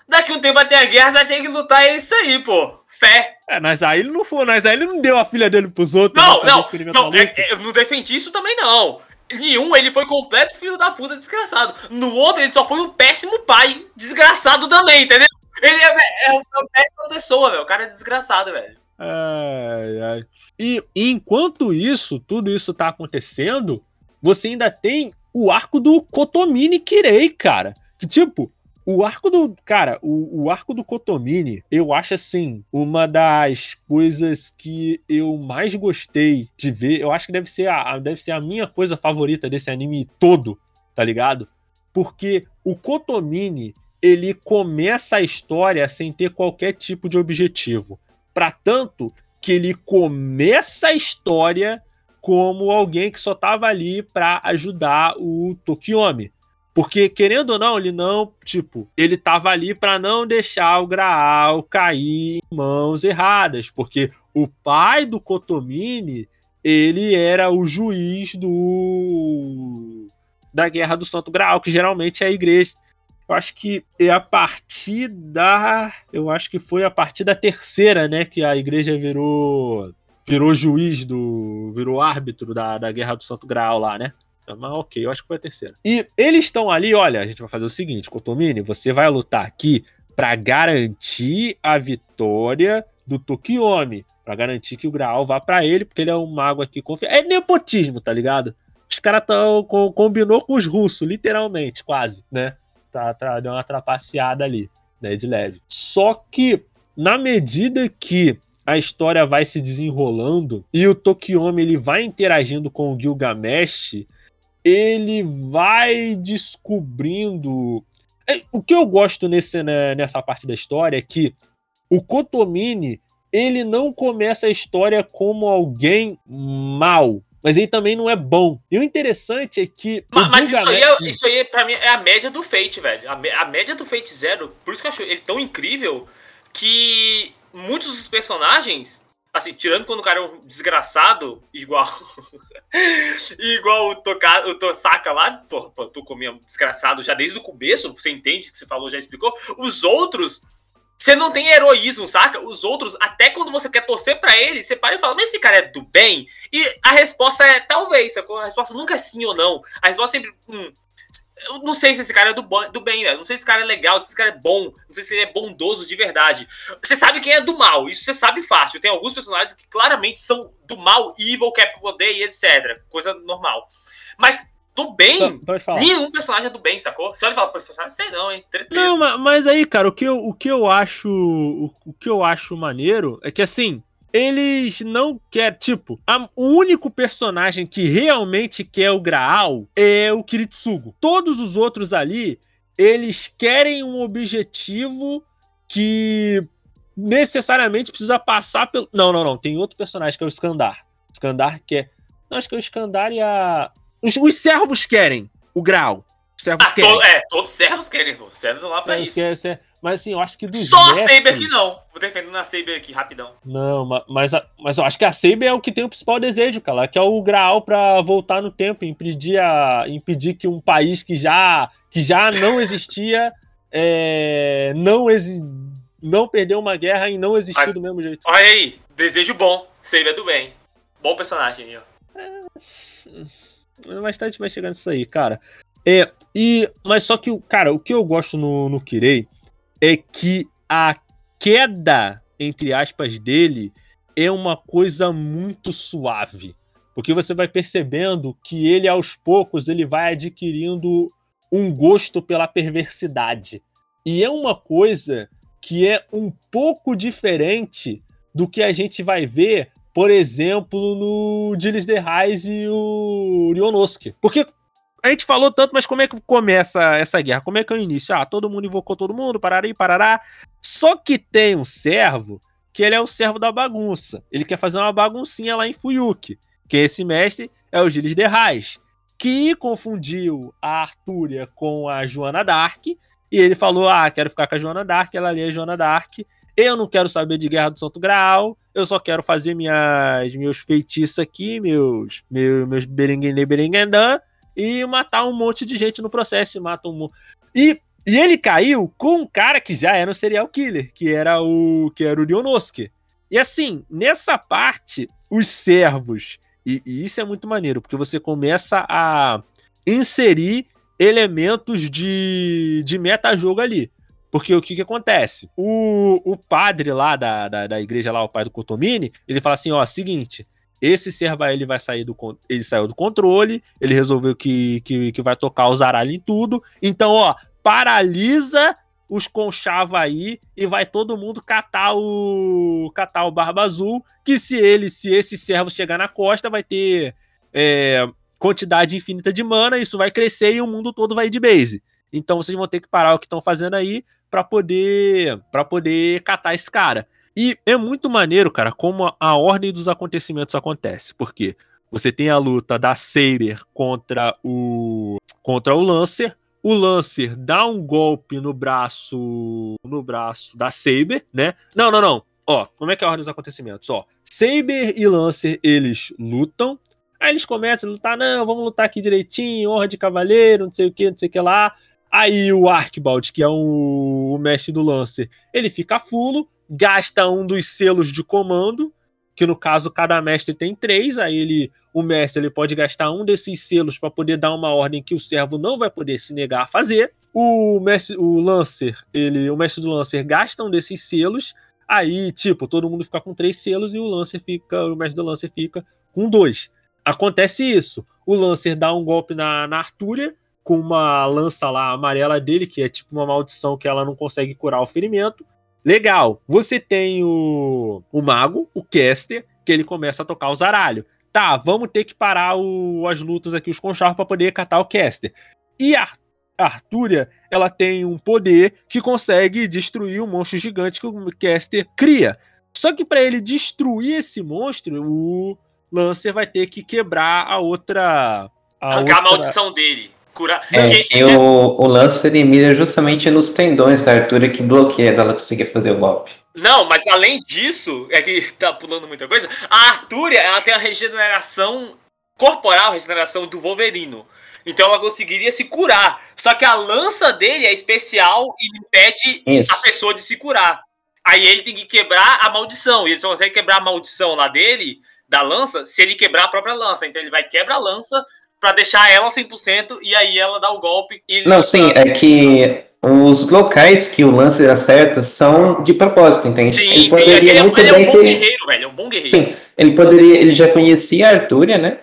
daqui um tempo vai ter a guerra, você vai ter que lutar, é isso aí, pô. Fé. É, mas aí ele não foi, mas aí ele não deu a filha dele pros outros. Não, não, não, é, é, eu não defendi isso também, não. Nenhum, ele foi completo filho da puta desgraçado. No outro, ele só foi um péssimo pai desgraçado também, entendeu? Ele é, é, é uma péssima pessoa, velho. O cara é desgraçado, velho. Ai, ai. E enquanto isso, tudo isso tá acontecendo, você ainda tem o arco do Kotomini Kirei, cara. Que tipo, o arco do. Cara, o, o arco do Kotomini, eu acho assim, uma das coisas que eu mais gostei de ver. Eu acho que deve ser a, deve ser a minha coisa favorita desse anime todo, tá ligado? Porque o Kotomini, ele começa a história sem ter qualquer tipo de objetivo. Para tanto que ele começa a história como alguém que só tava ali para ajudar o Tokiomi. Porque, querendo ou não, ele não, tipo, ele tava ali para não deixar o Graal cair em mãos erradas. Porque o pai do Kotomini, ele era o juiz do da Guerra do Santo Graal, que geralmente é a igreja. Eu acho que é a partir da. Eu acho que foi a partir da terceira, né? Que a igreja virou. Virou juiz do. Virou árbitro da, da Guerra do Santo Graal lá, né? Mas ok, eu acho que foi a terceira. E eles estão ali, olha, a gente vai fazer o seguinte, Kotomini, você vai lutar aqui para garantir a vitória do Tokiomi, para garantir que o Graal vá para ele, porque ele é um mago aqui confiável. É nepotismo, tá ligado? Os caras combinou com os russos, literalmente, quase, né? Tá, tá, deu uma trapaceada ali, né, de leve. Só que, na medida que a história vai se desenrolando e o Tokiomi ele vai interagindo com o Gilgamesh, ele vai descobrindo. É, o que eu gosto nesse, né, nessa parte da história é que o Kotomini ele não começa a história como alguém mal, mas ele também não é bom. E o interessante é que. Mas, mas isso, aí é, isso aí, pra mim, é a média do Fate, velho. A, a, média do Fate Zero, por isso que eu acho ele tão incrível que muitos dos personagens. Assim, tirando quando o cara é um desgraçado, igual. igual o, Toka, o Tosaka lá, pô, pô, tu comia desgraçado já desde o começo, você entende que você falou, já explicou. Os outros você não tem heroísmo, saca? Os outros, até quando você quer torcer para ele, você para e fala, mas esse cara é do bem? E a resposta é talvez, sacou? A resposta nunca é sim ou não. A resposta é sempre. Hum, eu não sei se esse cara é do, do bem, velho. Não sei se esse cara é legal, se esse cara é bom. Não sei se ele é bondoso de verdade. Você sabe quem é do mal, isso você sabe fácil. Tem alguns personagens que claramente são do mal, evil, quer poder e etc. Coisa normal. Mas do bem. Nenhum personagem é do bem, sacou? Você olha e fala, esse personagem, sei não, hein? Não, mas, mas, aí, cara, o que eu, o que eu acho. O, o, que eu acho maneiro é que assim. Eles não querem, tipo, a, o único personagem que realmente quer o Graal é o Kiritsugo. Todos os outros ali, eles querem um objetivo que necessariamente precisa passar pelo. Não, não, não. Tem outro personagem que é o Skandar. Skandar que é. Não, acho que é o Skandar e a. Os, os servos querem o grau. Os servos ah, querem. To, é, todos os servos querem, Os servos lá pra é, isso. Quer, quer, mas assim, eu acho que dos Só mestres... a Saber que não. Vou defendendo a Saber aqui, rapidão. Não, mas, mas eu acho que a Saber é o que tem o principal desejo, cara. Que é o Graal pra voltar no tempo, impedir, a, impedir que um país que já, que já não existia é, não, exi, não perdeu uma guerra e não existiu mas, do mesmo jeito. Olha aí, desejo bom. Saber é do bem. Bom personagem aí, ó. É... Mais tarde vai chegar nisso aí, cara. É, e, mas só que, cara, o que eu gosto no, no Kirei é que a queda, entre aspas, dele é uma coisa muito suave. Porque você vai percebendo que ele, aos poucos, ele vai adquirindo um gosto pela perversidade. E é uma coisa que é um pouco diferente do que a gente vai ver por exemplo, no Gilles de Reis e o Rionosuke. Porque a gente falou tanto, mas como é que começa essa guerra? Como é que é o início? Ah, todo mundo invocou todo mundo, parará parará. Só que tem um servo que ele é o servo da bagunça. Ele quer fazer uma baguncinha lá em Fuyuki. Que esse mestre é o Gilles de Reis, que confundiu a Artúria com a Joana Dark. E ele falou: Ah, quero ficar com a Joana Dark. Ela ali é a Joana Dark. Eu não quero saber de Guerra do Santo Graal. Eu só quero fazer minhas, meus feitiços aqui, meus, meus, meus berenguenê berenguendã, e matar um monte de gente no processo. Mata um e, e ele caiu com um cara que já era um serial killer, que era o que era o Leonoski. E assim, nessa parte, os servos, e, e isso é muito maneiro, porque você começa a inserir elementos de, de metajogo ali. Porque o que que acontece? O, o padre lá da, da, da igreja lá, o pai do Cotomini, ele fala assim, ó, seguinte, esse serva ele vai sair do ele saiu do controle, ele resolveu que, que, que vai tocar o zaralho em tudo. Então, ó, paralisa os conchava aí e vai todo mundo catar o catar o Barba Azul, que se ele, se esse servo chegar na costa, vai ter é, quantidade infinita de mana, isso vai crescer e o mundo todo vai de base. Então vocês vão ter que parar o que estão fazendo aí para poder para poder catar esse cara. E é muito maneiro, cara, como a, ordem dos acontecimentos acontece, porque você tem a luta da Saber contra o contra o Lancer, o Lancer dá um golpe no braço no braço da Saber, né? Não, não, não. Ó, como é que é a ordem dos acontecimentos? Ó, Saber e Lancer, eles lutam. Aí eles começam a lutar, não, vamos lutar aqui direitinho, honra de cavaleiro, não sei o que, não sei o que lá. Aí o Archibald, que é o, o mestre do Lancer, ele fica fulo, gasta um dos selos de comando, que no caso cada mestre tem três, aí ele, o mestre ele pode gastar um desses selos para poder dar uma ordem que o servo não vai poder se negar a fazer. O mestre, o Lancer, ele, o mestre do Lancer gasta um desses selos, aí tipo todo mundo fica com três selos e o Lancer fica, o mestre do Lancer fica com dois. Acontece isso. O Lancer dá um golpe na, na Artúria com uma lança lá amarela dele, que é tipo uma maldição que ela não consegue curar o ferimento. Legal. Você tem o, o mago, o caster, que ele começa a tocar o zaralho. Tá, vamos ter que parar o, as lutas aqui, os conchavos, para poder catar o caster. E a Artúria, ela tem um poder que consegue destruir o um monstro gigante que o caster cria. Só que para ele destruir esse monstro, o Lancer vai ter que quebrar a outra. A Arrancar outra... a maldição dele. Curar. É, Porque... que o, o lance ele mira justamente nos tendões da Artura que bloqueia dela conseguir fazer o golpe. Não, mas além disso, é que tá pulando muita coisa. A Artúria, ela tem a regeneração corporal, a regeneração do Wolverino. Então ela conseguiria se curar. Só que a lança dele é especial e impede Isso. a pessoa de se curar. Aí ele tem que quebrar a maldição. E ele só consegue quebrar a maldição lá dele, da lança, se ele quebrar a própria lança. Então ele vai quebrar a lança, para deixar ela 100% e aí ela dá o golpe. E Não, sim, é que os locais que o Lancer acerta são de propósito, entende? Sim, ele poderia sim, é muito ele bem é um bom ter... guerreiro, velho, é um bom guerreiro. Sim, ele poderia, ele já conhecia a Artúria, né?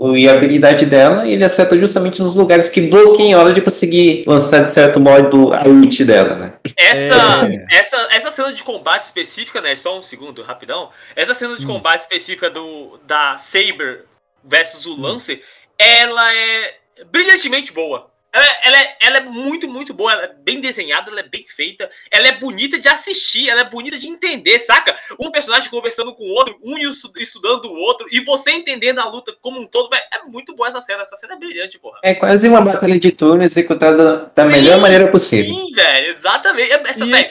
E a habilidade dela, e ele acerta justamente nos lugares que bloqueiam ela de conseguir lançar de certo modo a ult dela, né? Essa, é, essa, essa cena de combate específica, né? Só um segundo, rapidão. Essa cena de hum. combate específica do, da Saber versus o Lancer, ela é brilhantemente boa. Ela, ela, é, ela é muito, muito boa. Ela é bem desenhada, ela é bem feita. Ela é bonita de assistir, ela é bonita de entender, saca? Um personagem conversando com o outro, um estudando o outro, e você entendendo a luta como um todo. É muito boa essa cena. Essa cena é brilhante, porra. É quase uma batalha de turno executada da sim, melhor maneira possível. Sim, velho, exatamente. Essa, e... velho,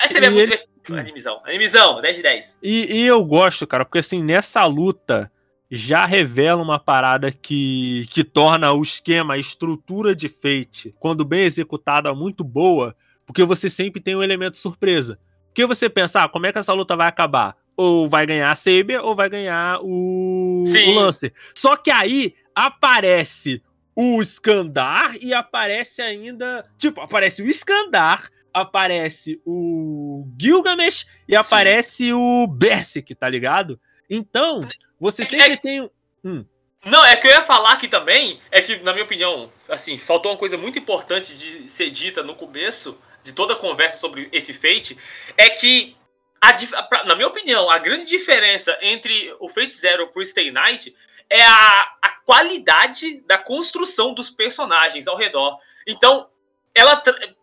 essa é muito. Ele... Animizão, animizão, 10 de 10. E, e eu gosto, cara, porque assim, nessa luta já revela uma parada que, que torna o esquema, a estrutura de Fate, quando bem executada, muito boa, porque você sempre tem um elemento surpresa. Porque você pensa, ah, como é que essa luta vai acabar? Ou vai ganhar a Saber ou vai ganhar o, o Lancer. Só que aí aparece o Skandar e aparece ainda. Tipo, aparece o Skandar, aparece o Gilgamesh e aparece Sim. o Berserk, tá ligado? Então, você é sempre é, tem. Hum. Não, é que eu ia falar aqui também, é que, na minha opinião, assim, faltou uma coisa muito importante de ser dita no começo de toda a conversa sobre esse Fate, é que, a, na minha opinião, a grande diferença entre o Fate Zero pro Stay Night é a, a qualidade da construção dos personagens ao redor. Então, ela,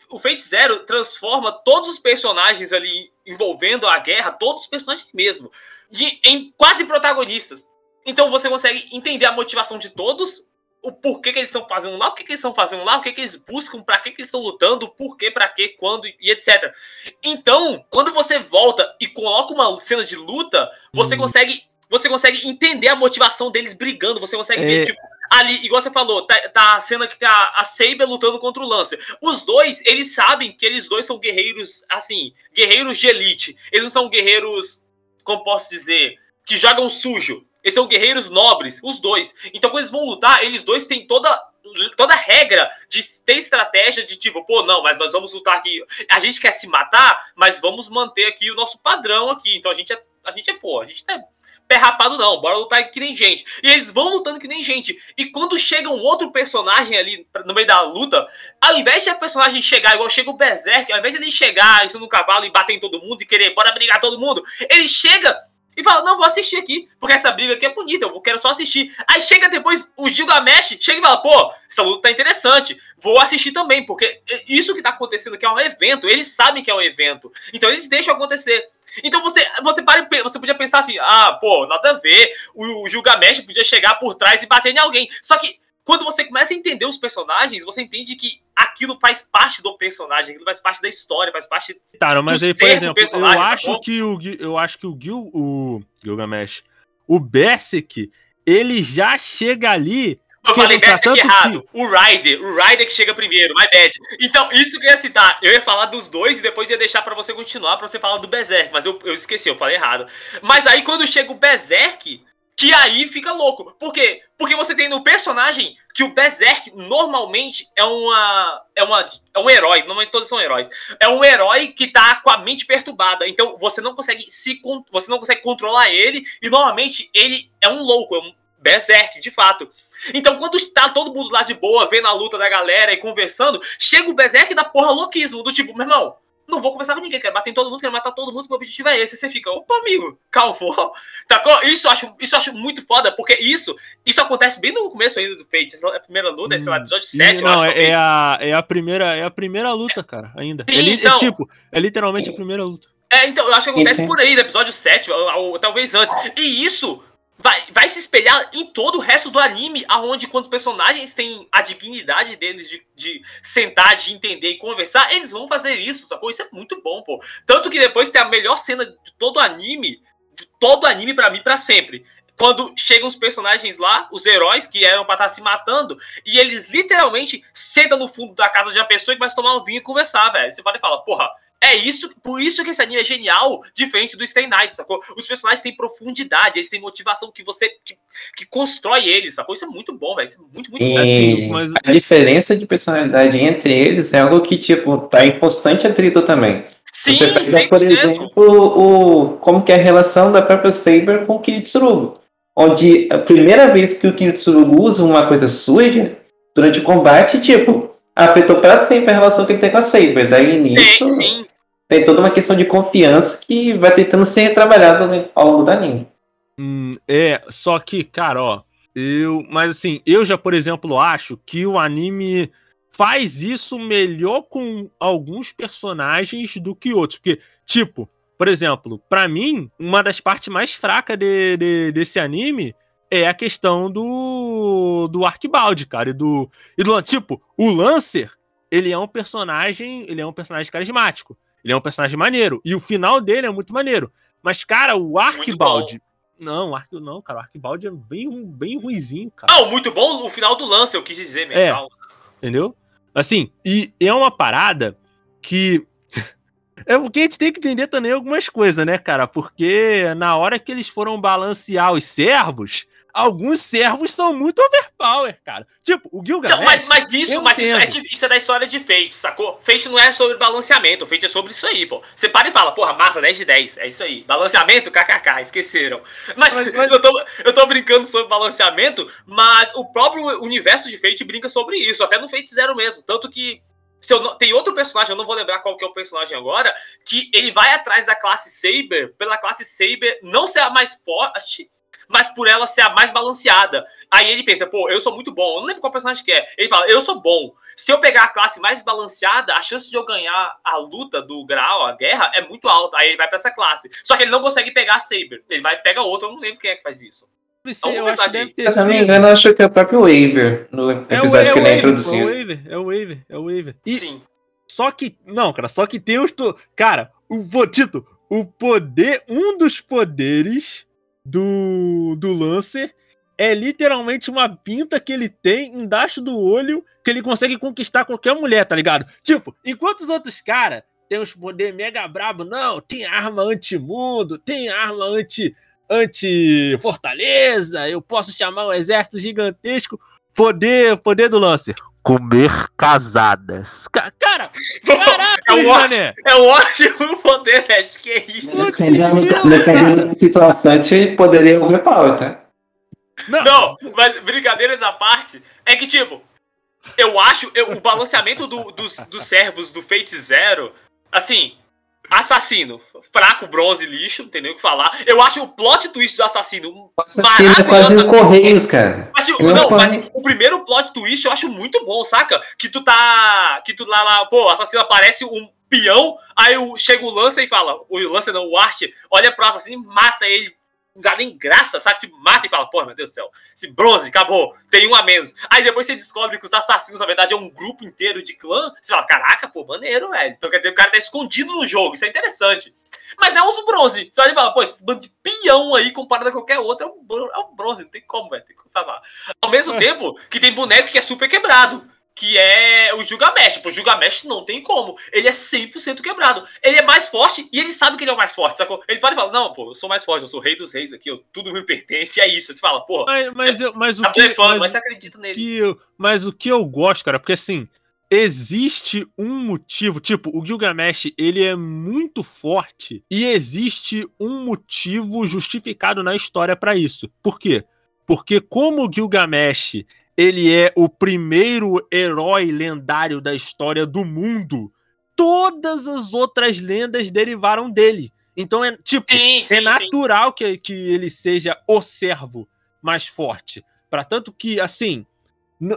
o Fate Zero transforma todos os personagens ali envolvendo a guerra, todos os personagens mesmo de, em quase protagonistas. Então você consegue entender a motivação de todos, o porquê que eles estão fazendo lá, o que, que eles estão fazendo lá, o que, que eles buscam, para que, que eles estão lutando, por que, para que, quando e etc. Então, quando você volta e coloca uma cena de luta, você uhum. consegue você consegue entender a motivação deles brigando, você consegue é... ver, tipo, ali, igual você falou, tá, tá a cena que tá a Saber lutando contra o Lancer. Os dois, eles sabem que eles dois são guerreiros, assim, guerreiros de elite. Eles não são guerreiros como posso dizer, que jogam sujo. Eles são guerreiros nobres, os dois. Então, quando eles vão lutar, eles dois têm toda toda regra de ter estratégia de tipo, pô, não, mas nós vamos lutar aqui. A gente quer se matar, mas vamos manter aqui o nosso padrão aqui. Então a gente é, a gente é pô, a gente é pé rapado, não. Bora lutar que nem gente. E eles vão lutando que nem gente. E quando chega um outro personagem ali no meio da luta, ao invés de a personagem chegar igual chega o Berserk, ao invés de ele chegar isso no cavalo e bater em todo mundo e querer, bora brigar todo mundo, ele chega e fala: Não, vou assistir aqui, porque essa briga aqui é bonita, eu quero só assistir. Aí chega depois o Gilgamesh, chega e fala: Pô, essa luta tá interessante, vou assistir também, porque isso que tá acontecendo aqui é um evento, eles sabem que é um evento, então eles deixam acontecer. Então você, você, para, você podia pensar assim: Ah, pô, nada a ver, o, o Gilgamesh podia chegar por trás e bater em alguém. Só que quando você começa a entender os personagens, você entende que aquilo faz parte do personagem, aquilo faz parte da história, faz parte Tá, mas aí, por exemplo, eu acho, que o, eu acho que o Gil, o Gilgamesh, o Berserk, ele já chega ali eu falei Berserk errado. Que... O Ryder. O Ryder que chega primeiro, my bad. Então, isso que eu ia citar. Eu ia falar dos dois e depois ia deixar para você continuar para você falar do Berserk. Mas eu, eu esqueci, eu falei errado. Mas aí quando chega o Berserk, que aí fica louco. Por quê? Porque você tem no personagem que o Berserk normalmente é uma. É, uma, é um herói. Normalmente todos são heróis. É um herói que tá com a mente perturbada. Então você não consegue se. Você não consegue controlar ele. E normalmente ele é um louco. É um Berserk, de fato. Então, quando está todo mundo lá de boa, vendo a luta da galera e conversando, chega o Berserk da porra louquíssimo. Do tipo, meu irmão, não vou conversar com ninguém, quero bater em todo mundo, quero matar todo mundo, meu objetivo é esse. Você fica, opa, amigo, calma, tá Isso eu acho, isso eu acho muito foda, porque isso, isso acontece bem no começo ainda do Fate. Essa é a primeira luta, hum, sei lá, episódio 7, não, é, é, a, é a primeira, é a primeira luta, cara, ainda. Sim, é, então, é, tipo, é literalmente a primeira luta. É, então, eu acho que acontece por aí, no episódio 7, ou, ou talvez antes. E isso vai, vai se espelhar em todo o resto do anime, aonde quando personagens têm a dignidade deles de, de sentar, de entender e conversar, eles vão fazer isso, sacou? Isso é muito bom, pô. Tanto que depois tem a melhor cena de todo anime, de todo anime para mim para sempre. Quando chegam os personagens lá, os heróis que eram pra estar tá se matando, e eles literalmente sentam no fundo da casa de uma pessoa e começam a tomar um vinho e conversar, velho. Você pode falar, porra, é isso, por isso que esse anime é genial, diferente do Stay Night, sacou? Os personagens têm profundidade, eles têm motivação que você que, que constrói eles, sacou? Isso é muito bom, velho. Isso é muito, muito bom. Assim, mas... A diferença de personalidade entre eles é algo que, tipo, tá em constante atrito também. Sim, você pega, por exemplo, o, como que é a relação da própria Saber com o Kiritsurugo. Onde a primeira vez que o Kiritsurugo usa uma coisa suja, durante o combate, tipo, afetou para sempre a relação que ele tem com a Saber. Daí nisso. Sim, sim tem toda uma questão de confiança que vai tentando ser trabalhada ao longo do anime. Hum, é, só que, cara, ó, eu. Mas assim, eu já, por exemplo, acho que o anime faz isso melhor com alguns personagens do que outros. Porque, tipo, por exemplo, para mim, uma das partes mais fracas de, de, desse anime é a questão do do Arquibaldi, cara, e do e do tipo, o Lancer, ele é um personagem, ele é um personagem carismático. Ele é um personagem maneiro. E o final dele é muito maneiro. Mas, cara, o Arquibaldi. Não, não, cara, o Arquibaldi é bem, bem ruizinho, cara. Não, muito bom o final do lance, eu quis dizer, mesmo. É, entendeu? Assim, e é uma parada que. É porque a gente tem que entender também algumas coisas, né, cara? Porque na hora que eles foram balancear os servos, alguns servos são muito overpower, cara. Tipo, o Gilgamesh... Então, mas, mas isso, mas isso é, de, isso é, da história de Fate, sacou? Fate não é sobre balanceamento, Fate é sobre isso aí, pô. Você para e fala, porra, massa, 10 de 10, é isso aí. Balanceamento, kkk, esqueceram. Mas, mas, mas... Eu, tô, eu tô brincando sobre balanceamento, mas o próprio universo de Fate brinca sobre isso, até no Fate Zero mesmo. Tanto que se eu não, tem outro personagem, eu não vou lembrar qual que é o personagem agora, que ele vai atrás da classe Saber, pela classe Saber não ser a mais forte, mas por ela ser a mais balanceada. Aí ele pensa, pô, eu sou muito bom. Eu não lembro qual personagem que é. Ele fala, eu sou bom. Se eu pegar a classe mais balanceada, a chance de eu ganhar a luta do grau, a guerra, é muito alta. Aí ele vai para essa classe. Só que ele não consegue pegar a Saber. Ele vai pegar outra, eu não lembro quem é que faz isso. Sim, eu acho que Se eu não me engano, acho que é o próprio Waver no episódio é o, é que ele é introduzido. É o Waver, é o Waver, é o Waver. E, Sim. Só que, não, cara, só que tem os. Cara, o Tito, o poder, um dos poderes do, do Lancer é literalmente uma pinta que ele tem embaixo do olho que ele consegue conquistar qualquer mulher, tá ligado? Tipo, enquanto os outros caras têm os poderes mega brabo, não, tem arma anti-mundo, tem arma anti anti-fortaleza, eu posso chamar um exército gigantesco. Poder, poder do Lancer. Comer casadas. Ca- cara, caralho, É um mané. É um ótimo poder, né? Que é isso? Dependendo da situação, a gente poderia ouvir pau, tá? Não, Não, mas brincadeiras à parte, é que, tipo, eu acho eu- o balanceamento do- dos, dos servos do Fate Zero, assim, assassino, fraco, bronze, lixo, não tem nem o que falar. Eu acho o plot twist do assassino O assassino é quase o Correios, cara. Acho, Eu não, não mas o primeiro plot twist eu acho muito bom, saca? Que tu tá. Que tu lá, lá pô, o assassino aparece um peão, aí o, chega o Lancer e fala. O Lancer não, o Art olha pro assassino e mata ele. Não dá nem graça, sabe? Tipo, mata e fala, pô, meu Deus do céu, esse bronze, acabou, tem um a menos. Aí depois você descobre que os assassinos, na verdade, é um grupo inteiro de clã. Você fala, caraca, pô, maneiro, velho. Então quer dizer, o cara tá escondido no jogo, isso é interessante. Mas é uns bronze. Você olha e fala, pô, esse bando de peão aí, comparado a qualquer outro, é um, é um bronze, não tem como, velho, tem que falar. Ao mesmo É. tempo que tem boneco que é super quebrado. Que é o Gilgamesh. Pô, o Gilgamesh não tem como. Ele é 100% quebrado. Ele é mais forte e ele sabe que ele é o mais forte, sacou? Ele pode falar, não, pô, eu sou mais forte, eu sou o rei dos reis aqui, eu, tudo me pertence, é isso. Você fala, pô, mas, mas, eu- mas o que, blefando, mas mas você acredita nele. que eu, mas o que eu gosto, cara, porque assim, existe um motivo, tipo, o Gilgamesh, ele é muito forte e existe um motivo justificado na história pra isso. Por quê? Porque como o Gilgamesh, ele é o primeiro herói lendário da história do mundo, todas as outras lendas derivaram dele. Então é tipo, Sim, sim, é sim. natural que, que ele seja o servo mais forte. Para tanto que, assim,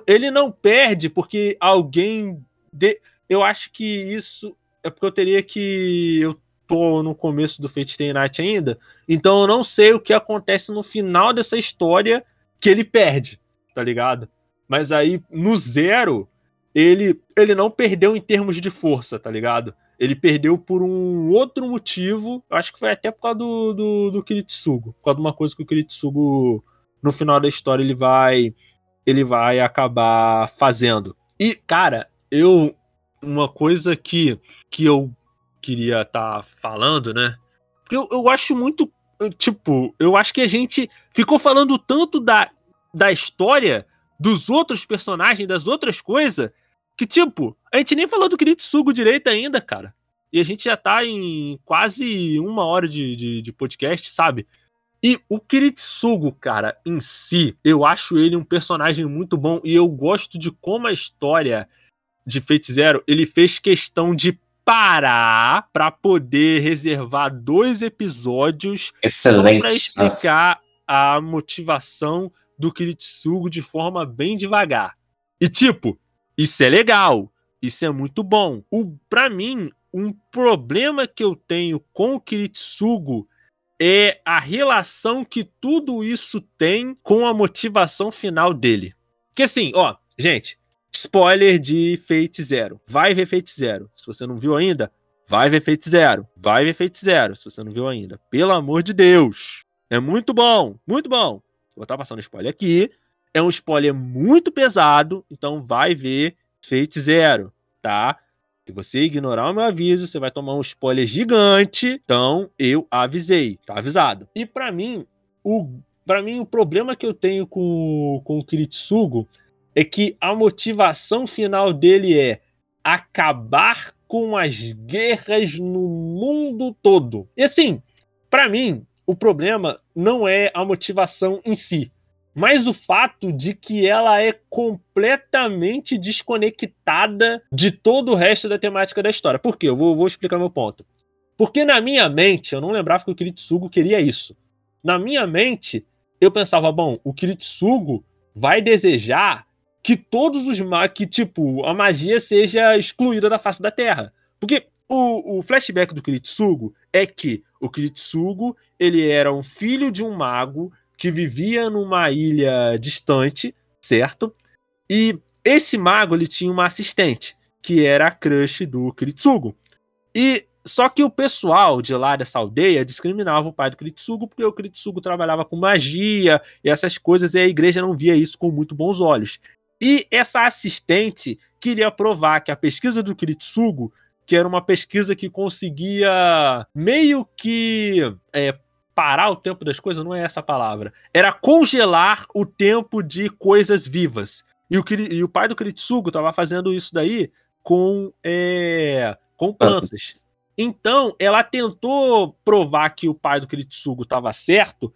ele não perde porque alguém. De... Eu acho que isso é porque eu teria que. Eu tô no começo do Fate Stay Night ainda, então eu não sei o que acontece no final dessa história que ele perde, tá ligado? Mas aí, no zero, ele, ele não perdeu em termos de força, tá ligado? Ele perdeu por um outro motivo. Acho que foi até por causa do, do, do Kiritsugo. Por causa de uma coisa que o Kiritsugo, no final da história, ele vai. Ele vai acabar fazendo. E, cara, eu. Uma coisa que, que eu queria estar tá falando, né? Porque eu, eu acho muito. Tipo, eu acho que a gente ficou falando tanto da, da história dos outros personagens, das outras coisas, que, tipo, a gente nem falou do Kiritsugo direito ainda, cara. E a gente já tá em quase uma hora de, de, de podcast, sabe? E o Kiritsugo, cara, em si, eu acho ele um personagem muito bom e eu gosto de como a história de Fate Zero, ele fez questão de parar pra poder reservar dois episódios só Excelente. pra explicar a motivação do Kiritsugo de forma bem devagar. E tipo, isso é legal, isso é muito bom. O para mim, um problema que eu tenho com o Kiritsugo é a relação que tudo isso tem com a motivação final dele. Que assim, ó, gente, spoiler de Fate Zero. Vai ver Fate Zero. Se você não viu ainda, vai ver Fate Zero. Vai ver Fate Zero, se você não viu ainda. Pelo amor de Deus. É muito bom, muito bom. Vou estar passando spoiler aqui. É um spoiler muito pesado, então vai ver Fate Zero, tá? Se você ignorar o meu aviso, você vai tomar um spoiler gigante. Então, eu avisei, tá avisado. E pra mim, o para mim o problema que eu tenho com, com o Kiritsugo é que a motivação final dele é acabar com as guerras no mundo todo. E assim, pra mim, o problema não é a motivação em si, mas o fato de que ela é completamente desconectada de todo o resto da temática da história. Por quê? Eu vou, vou explicar meu ponto. Porque na minha mente, eu não lembrava que o Kiritsugo queria isso. Na minha mente, eu pensava, bom, o Kiritsugo vai desejar que todos os que tipo a magia seja excluída da face da Terra. Porque o, o flashback do Kiritsugo é que o Kiritsugo ele era um filho de um mago que vivia numa ilha distante, certo? E esse mago ele tinha uma assistente que era a crush do Kiritsugo. E só que o pessoal de lá dessa aldeia discriminava o pai do Kiritsugo porque o Kiritsugo trabalhava com magia e essas coisas e a igreja não via isso com muito bons olhos. E essa assistente queria provar que a pesquisa do Kiritsugo, que era uma pesquisa que conseguia meio que é, parar o tempo das coisas, não é essa a palavra, era congelar o tempo de coisas vivas. E o, e o pai do Kiritsugo tava fazendo isso daí com, é, com plantas. Então, ela tentou provar que o pai do Kiritsugo estava certo,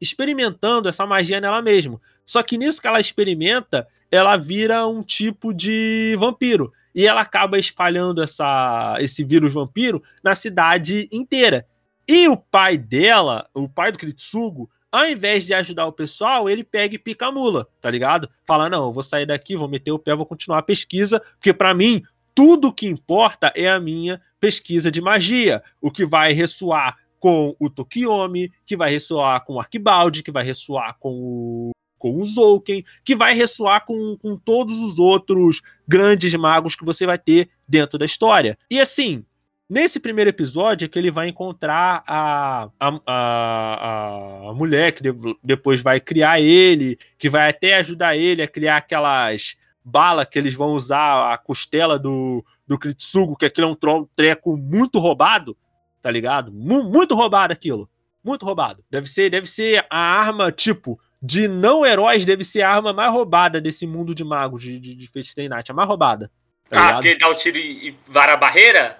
experimentando essa magia nela mesma. Só que nisso que ela experimenta, ela vira um tipo de vampiro. E ela acaba espalhando essa, esse vírus vampiro na cidade inteira. E o pai dela, o pai do Kiritsugo, ao invés de ajudar o pessoal, ele pega e pica a mula, tá ligado? Fala: não, eu vou sair daqui, vou meter o pé, vou continuar a pesquisa, porque para mim, tudo que importa é a minha pesquisa de magia. O que vai ressoar com o Tokiomi, que vai ressoar com o Arquibaldi, que vai ressoar com o, com o Zouken, que vai ressoar com, com todos os outros grandes magos que você vai ter dentro da história. E assim, Nesse primeiro episódio é que ele vai encontrar a, a, a, a mulher que depois vai criar ele, que vai até ajudar ele a criar aquelas balas que eles vão usar a costela do, do Kritsugo, que aquilo é um treco muito roubado, tá ligado? muito roubado aquilo. Muito roubado. Deve ser, deve ser a arma, tipo, de não heróis, deve ser a arma mais roubada desse mundo de magos de, de, de Fate Night. A mais roubada. Tá ah, porque ele dá o tiro e, e vara a barreira?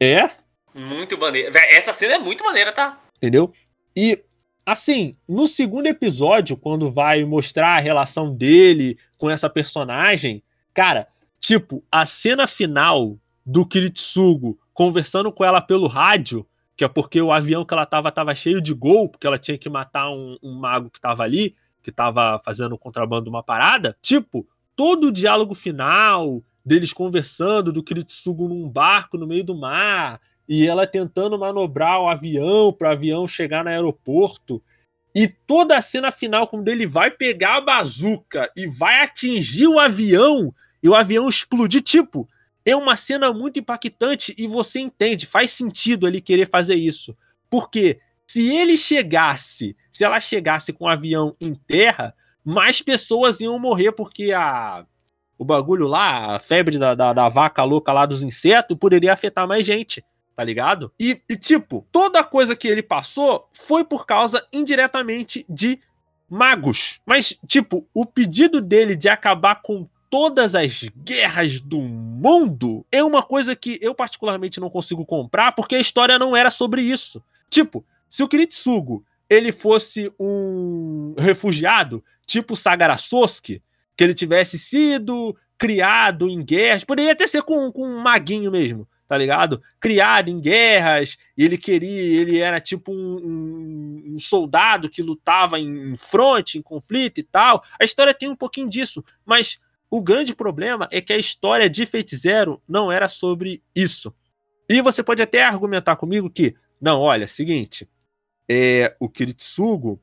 É? Muito maneira. Essa cena é muito maneira, tá? Entendeu? E, assim, no segundo episódio, quando vai mostrar a relação dele com essa personagem, cara, tipo, a cena final do Kiritsugo conversando com ela pelo rádio, que é porque o avião que ela tava tava cheio de gol, porque ela tinha que matar um, um mago que tava ali, que tava fazendo contrabando uma parada. Tipo, todo o diálogo final, deles conversando, do Kiritsugo num barco no meio do mar, e ela tentando manobrar o avião para o avião chegar no aeroporto. E toda a cena final, quando ele vai pegar a bazuca e vai atingir o avião, e o avião explodir, tipo, é uma cena muito impactante e você entende, faz sentido ele querer fazer isso. Porque se ele chegasse, se ela chegasse com o avião em terra, mais pessoas iam morrer, porque a, o bagulho lá, a febre da, da, da, vaca louca lá dos insetos, poderia afetar mais gente, tá ligado? E, e, tipo, toda coisa que ele passou foi por causa indiretamente de magos. Mas, tipo, o pedido dele de acabar com todas as guerras do mundo é uma coisa que eu particularmente não consigo comprar, porque a história não era sobre isso. Tipo, se o Kiritsugo ele fosse um refugiado, tipo Sagarasosuke, que ele tivesse sido criado em guerras, poderia até ser com, com um maguinho mesmo, tá ligado? Criado em guerras, ele queria, ele era tipo um, um, soldado que lutava em fronte, em conflito e tal. A história tem um pouquinho disso, mas o grande problema é que a história de Fate Zero não era sobre isso. E você pode até argumentar comigo que, não, olha, seguinte, é, o Kiritsugo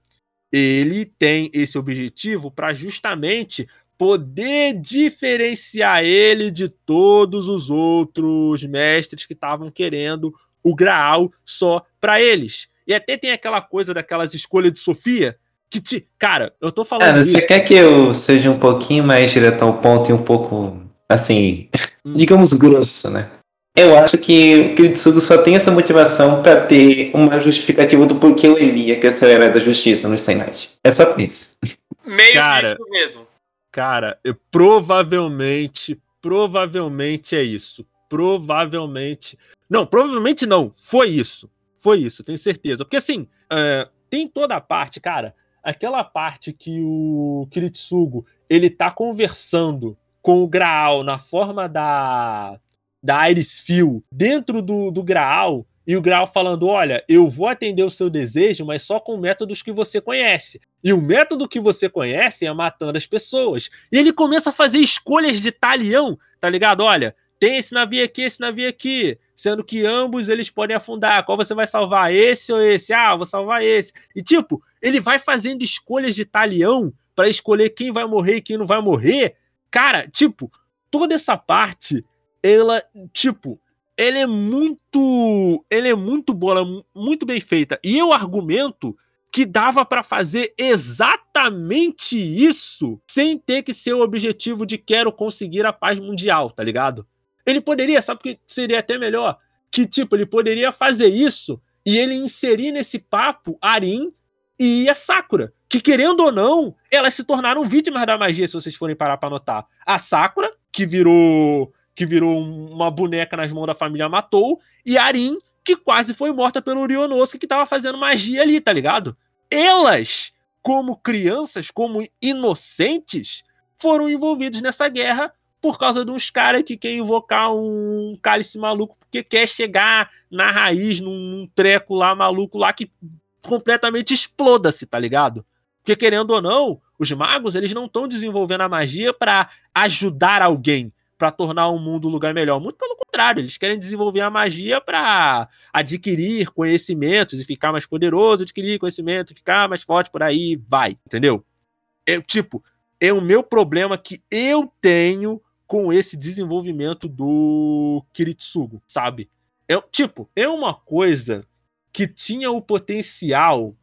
ele tem esse objetivo para justamente poder diferenciar ele de todos os outros mestres que estavam querendo o Graal só para eles. E até tem aquela coisa daquelas escolhas de Sofia que te. Cara, eu tô falando. Cara, você quer que eu seja um pouquinho mais direto ao ponto e um pouco, assim, hum. digamos grosso, né? Eu acho que o Kiritsugo só tem essa motivação para ter uma justificativa do porquê o Emiya quer ser o herói da justiça no Stay Night. É só isso. Meio Cara, que isso mesmo. Cara, eu, provavelmente, provavelmente é isso. Provavelmente. Não, provavelmente não. Foi isso. Foi isso, tenho certeza. Porque assim, é, tem toda a parte, cara. Aquela parte que o Kiritsugo ele tá conversando com o Graal na forma da da Iris Phil dentro do, do Graal e o Graal falando: Olha, eu vou atender o seu desejo, mas só com métodos que você conhece. E o método que você conhece é matando as pessoas. E ele começa a fazer escolhas de talião, tá ligado? Olha, tem esse navio aqui, esse navio aqui. Sendo que ambos eles podem afundar. Qual você vai salvar? Esse ou esse? Ah, vou salvar esse. E tipo, ele vai fazendo escolhas de talião para escolher quem vai morrer e quem não vai morrer. Cara, tipo, toda essa parte, ela, tipo, ele é muito. Ele é muito boa, é muito bem feita. E eu argumento que dava para fazer exatamente isso sem ter que ser o objetivo de quero conseguir a paz mundial, tá ligado? Ele poderia, sabe que seria até melhor? Que tipo, ele poderia fazer isso e ele inserir nesse papo Arin e a Sakura. Que querendo ou não, elas se tornaram vítimas da magia, se vocês forem parar pra notar. A Sakura, que virou que virou uma boneca nas mãos da família matou, e a Arin, que quase foi morta pelo Ryonosuke, que tava fazendo magia ali, tá ligado? Elas, como crianças, como inocentes, foram envolvidos nessa guerra por causa de uns caras que quer invocar um cálice maluco porque quer chegar na raiz num treco lá maluco lá que completamente exploda-se, tá ligado? Porque querendo ou não, os magos eles não estão desenvolvendo a magia para ajudar alguém, para tornar o mundo um lugar melhor. Muito pelo contrário, eles querem desenvolver a magia para adquirir conhecimentos e ficar mais poderoso, adquirir conhecimento, ficar mais forte por aí, vai, entendeu? É tipo, é o meu problema que eu tenho com esse desenvolvimento do Kiritsugo, sabe? É, tipo, é uma coisa que tinha o potencial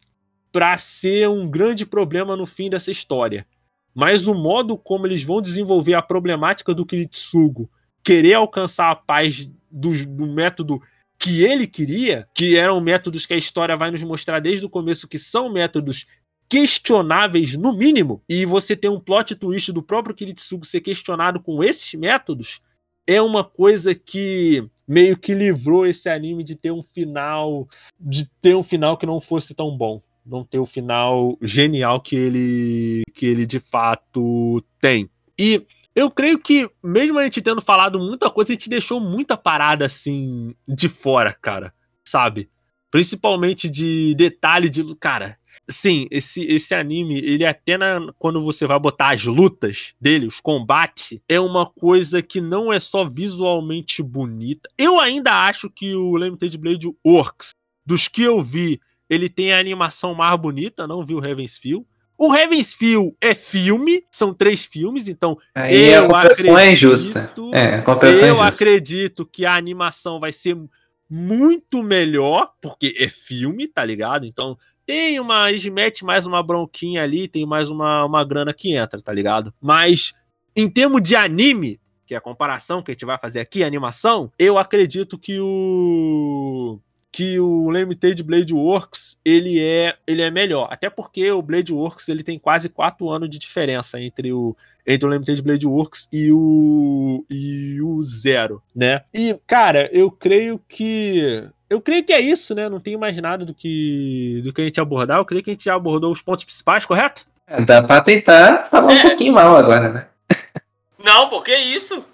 para ser um grande problema no fim dessa história. Mas o modo como eles vão desenvolver a problemática do Kiritsugo, querer alcançar a paz do, do método que ele queria, que eram métodos que a história vai nos mostrar desde o começo que são métodos questionáveis no mínimo, e você tem um plot twist do próprio Kiritsugo ser questionado com esses métodos, é uma coisa que meio que livrou esse anime de ter um final, de ter um final que não fosse tão bom, não ter o final genial que ele que ele de fato tem. E eu creio que mesmo a gente tendo falado muita coisa, a gente deixou muita parada assim de fora, cara, sabe? Principalmente de detalhe de, cara, Sim, esse, esse anime, ele até na, quando você vai botar as lutas dele, os combates, é uma coisa que não é só visualmente bonita. Eu ainda acho que o Limited Blade Works, dos que eu vi, ele tem a animação mais bonita, não vi o Heaven's Feel. O Heaven's Feel é filme, são três filmes, então Aí eu a acredito, é injusta. É, a eu é acredito que a animação vai ser muito melhor, porque é filme, tá ligado? Então tem uma. Metem mais uma bronquinha ali, tem mais uma, uma grana que entra, tá ligado? Mas em termos de anime, que é a comparação que a gente vai fazer aqui, animação, eu acredito que o que o Limited Blade Works ele é ele é melhor, até porque o Blade Works ele tem quase quatro anos de diferença entre o entre o Limited Blade Works e o e o Zero, né? E cara, eu creio que eu creio que é isso, né? Não tenho mais nada do que, do que a gente abordar. Eu creio que a gente já abordou os pontos principais, correto? É, dá pra tentar falar é. um pouquinho mal agora, né? Não, por que isso?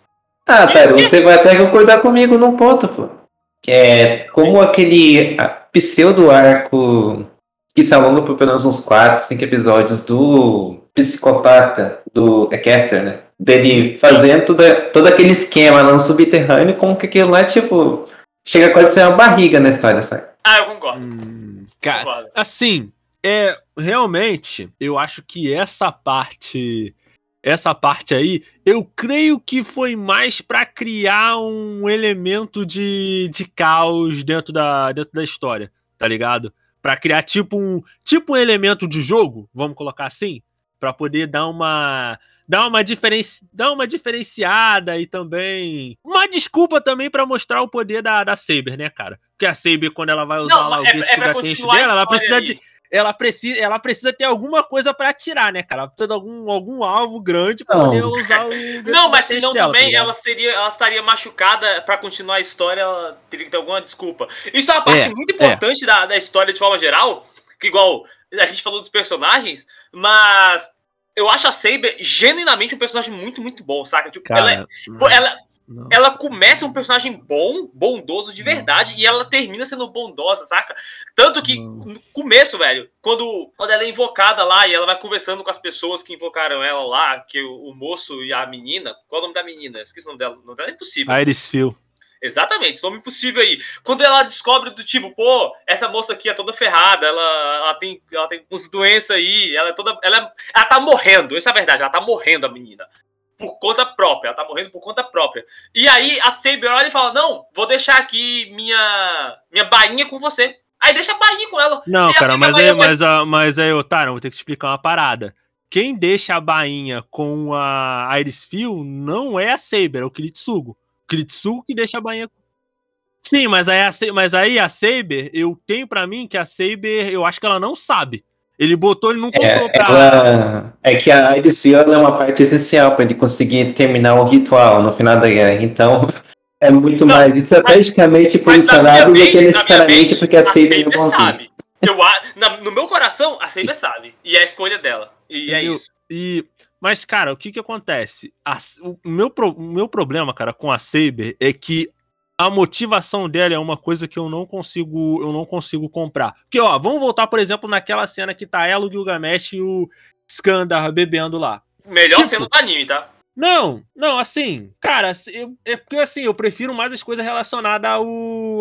Ah, pera, você vai até concordar comigo num ponto, pô. Que é como aquele pseudo arco que se alonga por pelo menos uns 4, 5 episódios do psicopata do é Caster, né? Dele fazendo todo, todo aquele esquema no subterrâneo, como que aquilo lá é tipo Chega quase a ser uma barriga na história, sabe? Ah, eu concordo. Hum, cara, concordo. assim, é realmente, eu acho que essa parte essa parte aí, eu creio que foi mais para criar um elemento de, de caos dentro da, dentro da história, tá ligado? Para criar tipo um tipo um elemento de jogo, vamos colocar assim, para poder dar uma dá uma, diferenci... dá uma diferenciada e também uma desculpa também para mostrar o poder da, da Saber, né, cara? Porque a Saber, quando ela vai usar Não, lá o é, é dela, ela precisa de ela precisa, ela precisa ter alguma coisa para atirar, né, cara? Ela precisa de algum, algum alvo grande para poder usar o. Não, mas senão dela, também tá ela, seria, ela estaria machucada para continuar a história, ela teria que ter alguma desculpa. Isso é uma parte é, muito importante é. da, da história de forma geral, que igual a gente falou dos personagens, mas eu acho a Saber genuinamente um personagem muito, muito bom, saca? Tipo, Cara, ela, é, não, ela, não. ela começa um personagem bom, bondoso de verdade, não. e ela termina sendo bondosa, saca? Tanto que no começo, velho, quando, quando ela é invocada lá e ela vai conversando com as pessoas que invocaram ela lá, que o, o moço e a menina. Qual é o nome da menina? Esqueci o nome dela. O nome dela é impossível. Iris Phil. Exatamente, esse nome impossível aí. Quando ela descobre do tipo, pô, essa moça aqui é toda ferrada, ela, ela, tem, ela tem uns doenças aí, ela é toda. Ela, ela tá morrendo, essa é a verdade, ela tá morrendo, a menina. Por conta própria, ela tá morrendo por conta própria. E aí a Saber olha e fala: Não, vou deixar aqui minha, minha bainha com você. Aí deixa a bainha com ela. Não, cara, mas aí, mas, a, mas aí, Otário, vou ter que te explicar uma parada. Quem deixa a bainha com a Iris Feel não é a Saber, é o Kiritsugo. Kritsuko que deixa a bainha. Sim, mas aí, a, mas aí a Saber, eu tenho para mim que a Saber, eu acho que ela não sabe. Ele botou, ele não É, comprou pra. ela, é que a Iris Viola é uma parte essencial para ele conseguir terminar o ritual no final da guerra. Então, é muito Não, mais estrategicamente Mas posicionado do mente- que necessariamente mente, porque a Saber é Saber bonzinho. sabe. Eu, a- na- no meu coração, a Saber sabe. E é a escolha dela. E é Entendeu? isso. E, mas, cara, o que que acontece? A- o, meu, pro- o meu problema, cara, com a Saber é que a motivação dela é uma coisa que eu não consigo, eu não consigo comprar. Porque, ó, vamos voltar, por exemplo, naquela cena que tá ela, o Gilgamesh e o Skandar bebendo lá. Melhor Tipo- cena do anime, tá? Não, não, assim, cara, eu- é porque assim, eu prefiro mais as coisas relacionadas ao,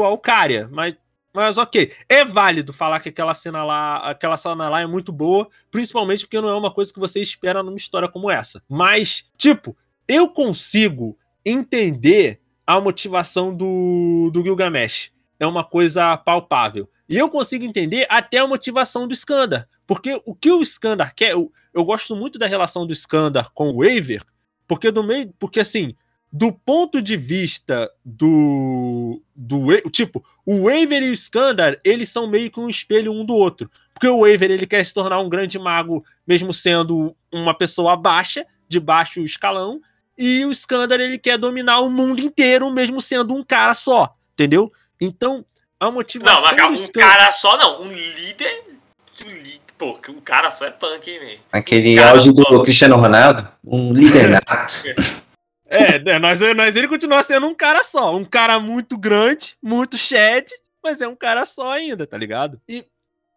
ao Cária, mas, mas ok. É válido falar que aquela cena lá, aquela cena lá é muito boa, principalmente porque não é uma coisa que você espera numa história como essa. Mas, tipo, eu consigo entender a motivação do, do Gilgamesh. É uma coisa palpável. E eu consigo entender até a motivação do Skandar. Porque o que o Skandar quer, eu, eu gosto muito da relação do Skandar com o Waver, porque do meio, porque assim, do ponto de vista do do tipo, o Waver e o Skandar, eles são meio que um espelho um do outro. Porque o Waver ele quer se tornar um grande mago mesmo sendo uma pessoa baixa, de baixo escalão, e o Skandar ele quer dominar o mundo inteiro mesmo sendo um cara só, entendeu? Então, a motivação Não, mas calma, do um Skandar- cara só não. Um líder. Um líder. Pô, um cara só é punk, hein, velho? Aquele Cara, áudio do só- Cristiano Ronaldo, um líder nato. É, né, nós, nós ele continua sendo um cara só. Um cara muito grande, muito shed, mas é um cara só ainda, tá ligado? E,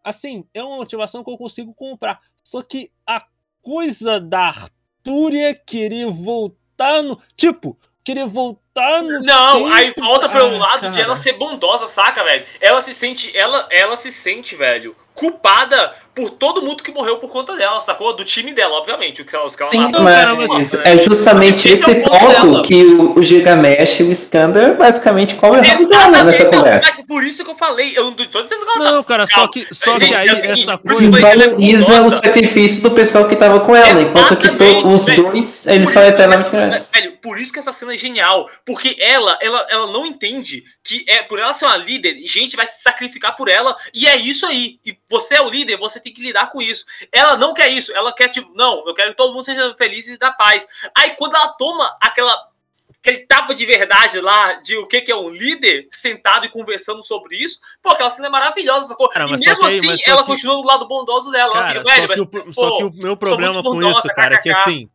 assim, é uma motivação que eu consigo comprar. Só que a coisa da Artúria querer voltar no. Tipo, querer voltar no. Não, tempo- aí volta pelo Ah, lado de cara. ela ser bondosa, saca, velho? Ela se sente, ela, ela se sente, velho, culpada por todo mundo que morreu por conta dela, sacou? Do time dela, obviamente. Os que ela, os que ela Sim, cara, mas mas, né? é justamente Esse é esse o ponto dela. que o, o Gilgamesh e o Skandar basicamente cobram o rabo dela nessa não, conversa. mas por isso que eu falei, eu não tô dizendo que ela Não, tá. cara, só que, só Gente, que aí é o seguinte, essa coisa. é Valoriza o sacrifício do pessoal que tava com ela, enquanto que to- os velho. dois, eles são eternamente cena- grandes. Velho, por isso que essa cena é genial. Porque ela, ela, ela não entende que é por ela ser uma líder, gente vai se sacrificar por ela. E é isso aí. E você é o líder, você tem que lidar com isso. Ela não quer isso. Ela quer, tipo, não, eu quero que todo mundo seja feliz e da paz. Aí quando ela toma aquela. Aquele tapa de verdade lá de o que, que é um líder sentado e conversando sobre isso, pô, aquela cena é maravilhosa? Cara, e mesmo aí- assim, ela que- continua do lado bondoso dela. ela Cara, fica, só, que o, mas, só pô, que o meu problema com bondosa, isso, cara, é que assim,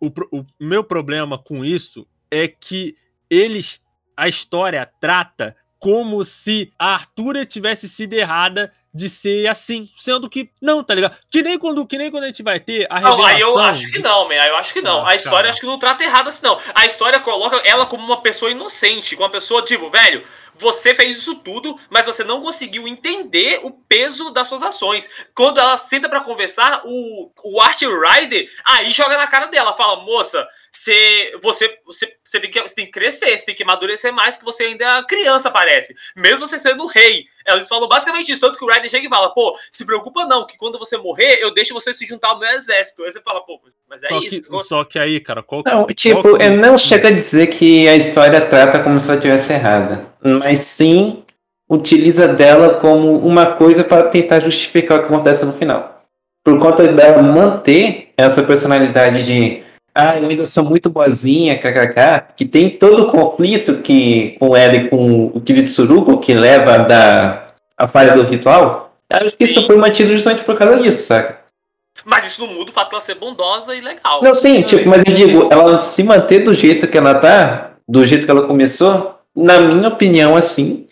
o, o meu problema com isso é que eles, a história trata como se a Artura tivesse sido errada de ser assim, sendo que não, tá ligado? Que nem quando, que nem quando a gente vai ter a Não, revelação. aí eu acho que não, man. Aí eu acho que não. Ah, a história cara. acho que não trata errado assim, não. A história coloca ela como uma pessoa inocente, como uma pessoa, tipo, velho, você fez isso tudo, mas você não conseguiu entender o peso das suas ações. Quando ela senta pra conversar, o, o Art Rider aí joga na cara dela, fala, moça, você, você, você, você, tem que, você tem que crescer, você tem que amadurecer mais, que você ainda é criança, parece. Mesmo você sendo rei. Eles falam basicamente isso, tanto que o Ryder chega e fala, pô, se preocupa não, que quando você morrer, eu deixo você se juntar ao meu exército. Aí você fala, pô, mas é Só isso. que, só que aí, cara, qual Não, qual tipo, que- eu não chega a dizer que a história trata como se ela tivesse errada, mas sim utiliza dela como uma coisa para tentar justificar o que acontece no final. Por conta dela manter essa personalidade de ah, eu ainda sou muito boazinha, kkk, que tem todo o conflito que com ela e com o Kirito Surugo, que leva da a falha do ritual, acho que isso foi mantido justamente por causa disso, saca? Mas isso não muda o fato dela ser bondosa e legal. Não, sim, tipo, mas eu digo, ela se manter do jeito que ela tá, do jeito que ela começou, na minha opinião, assim,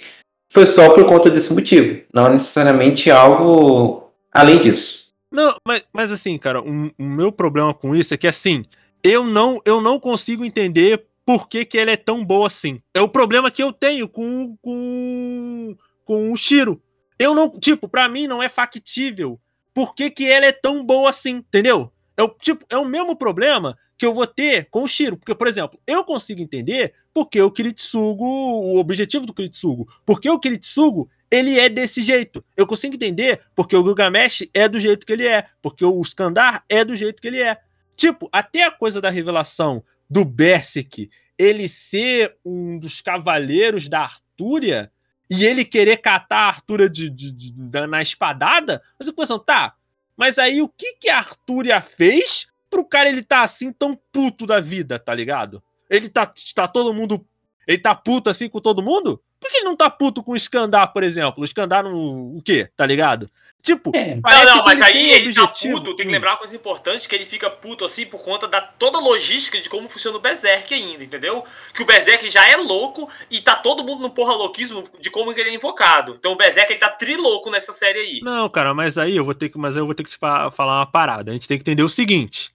foi só por conta desse motivo. Não necessariamente algo além disso. Não, mas, mas assim, cara, o, o meu problema com isso é que assim, eu não, eu não consigo entender por que, que ela é tão boa assim. É o problema que eu tenho com, com, com o Shiro. Eu não, tipo, pra mim não é factível por que, que ela é tão boa assim, entendeu? É o, tipo, é o mesmo problema que eu vou ter com o Shiro. Porque, por exemplo, eu consigo entender porque o Kiritsugo, o objetivo do Kiritsugo, porque o Kiritsugo, ele é desse jeito. Eu consigo entender porque o Gilgamesh é do jeito que ele é, porque o Skandar é do jeito que ele é. Tipo, até a coisa da revelação do Berserk, ele ser um dos cavaleiros da Artúria e ele querer catar a Artúria de, de- de- da- na espadada, mas eu pensando, tá, Mas aí o que que a Artúria fez pro cara ele tá assim tão puto da vida, tá ligado? Ele tá, tá todo mundo. Ele tá puto assim com todo mundo? Por que ele não tá puto com o Skandar, por exemplo? O Skandar no. O quê? Tá ligado? Tipo, é. não, não, mas aí ele tá puto, tem que lembrar uma coisa importante, que ele fica puto assim por conta da toda a logística de como funciona o Berserk ainda, entendeu? Que o Berserk já é louco e tá todo mundo no porra louquismo de como ele é invocado. Então o Berserk ele tá trilouco nessa série aí. Não, cara, mas aí eu vou ter que, mas eu vou ter que te falar uma parada. A gente tem que entender o seguinte.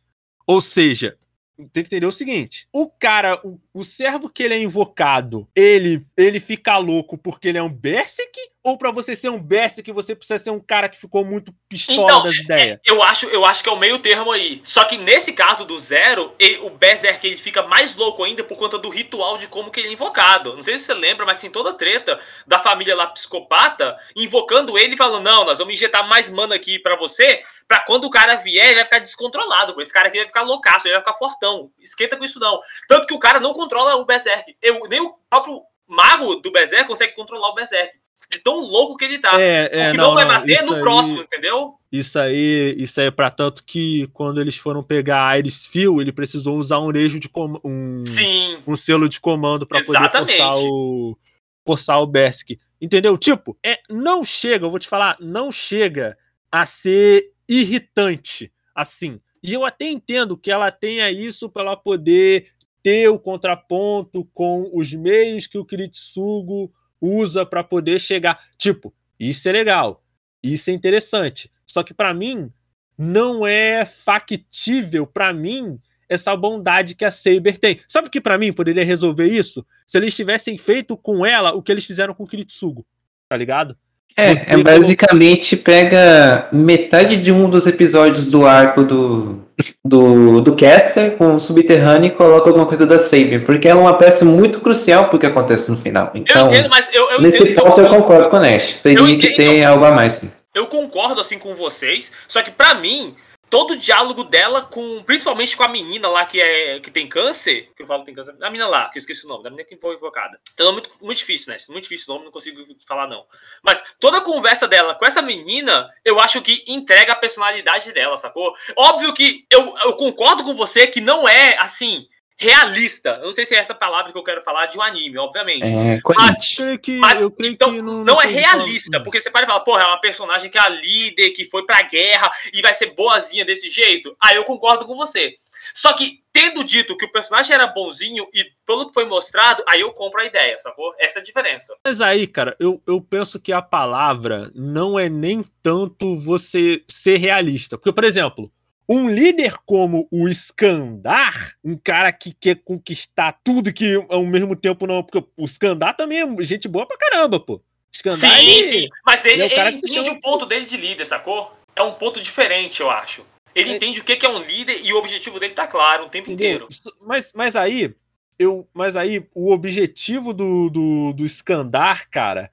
Ou seja, tem que entender o seguinte: o cara, o, o servo que ele é invocado, ele ele fica louco porque ele é um Berserk? Ou para você ser um Berserk, você precisa ser um cara que ficou muito pistola então, das ideias? É, eu acho, eu acho que é o meio termo aí. Só que nesse caso do Zero, ele, o Berserk ele fica mais louco ainda por conta do ritual de como que ele é invocado. Não sei se você lembra, mas tem toda a treta da família lá psicopata invocando ele e falando: não, nós vamos injetar mais mana aqui para você pra quando o cara vier, ele vai ficar descontrolado. Esse cara aqui vai ficar loucaço, ele vai ficar fortão. Esquenta com isso não. Tanto que o cara não controla o Berserk. Eu, nem o próprio mago do Berserk consegue controlar o Berserk. De tão louco que ele tá. É, é, o que não, não vai bater no aí, próximo, entendeu? Isso aí, isso aí é pra tanto que quando eles foram pegar a Iris Phil, ele precisou usar um nejo de um, Sim. um selo de comando para poder forçar o forçar o Berserk. Entendeu? Tipo, é, não chega, eu vou te falar, não chega a ser irritante, assim. E eu até entendo que ela tenha isso para ela poder ter o contraponto com os meios que o Kiritsugo usa para poder chegar. Tipo, isso é legal, isso é interessante. Só que para mim não é factível para mim essa bondade que a Saber tem. Sabe o que para mim poderia resolver isso? Se eles tivessem feito com ela o que eles fizeram com o Kiritsugo, tá ligado? É, é basicamente pega metade de um dos episódios do arco do, do, do Caster com o Subterrâneo e coloca alguma coisa da Saber, porque ela é uma peça muito crucial pro que acontece no final. Então, eu entendo, mas eu, eu nesse ponto eu, eu concordo com o Nash. Teria que ter algo a mais. Sim. Eu concordo assim com vocês, só que para mim todo o diálogo dela com. Principalmente com a menina lá que, é, que tem câncer. Que eu falo que tem câncer. A menina lá, que eu esqueci o nome, da menina que foi invocada. Então é muito, muito difícil, né? Muito difícil o nome, não consigo falar, não. Mas toda a conversa dela com essa menina, eu acho que entrega a personalidade dela, sacou? Óbvio que eu, eu concordo com você que não é assim realista. Eu não sei se é essa palavra que eu quero falar de um anime, obviamente. É, mas, que, mas então, não, não é realista, porque você pode falar, porra, é uma personagem que é a líder, que foi pra guerra e vai ser boazinha desse jeito. Aí eu concordo com você. Só que, tendo dito que o personagem era bonzinho e pelo que foi mostrado, aí eu compro a ideia, sacou? Essa é a diferença. Mas aí, cara, eu, eu penso que a palavra não é nem tanto você ser realista. Porque, por exemplo, um líder como o Skandar, um cara que quer conquistar tudo que ao mesmo tempo não. Porque o Skandar também é gente boa pra caramba, pô. Skandar, sim, ele, sim. Mas ele, ele, é ele entende o ponto dele de líder, sacou? É um ponto diferente, eu acho. Ele é... entende o que é um líder e o objetivo dele tá claro o tempo Entendeu? inteiro. Mas, mas aí, eu, mas aí, o objetivo do, do, do Skandar, cara,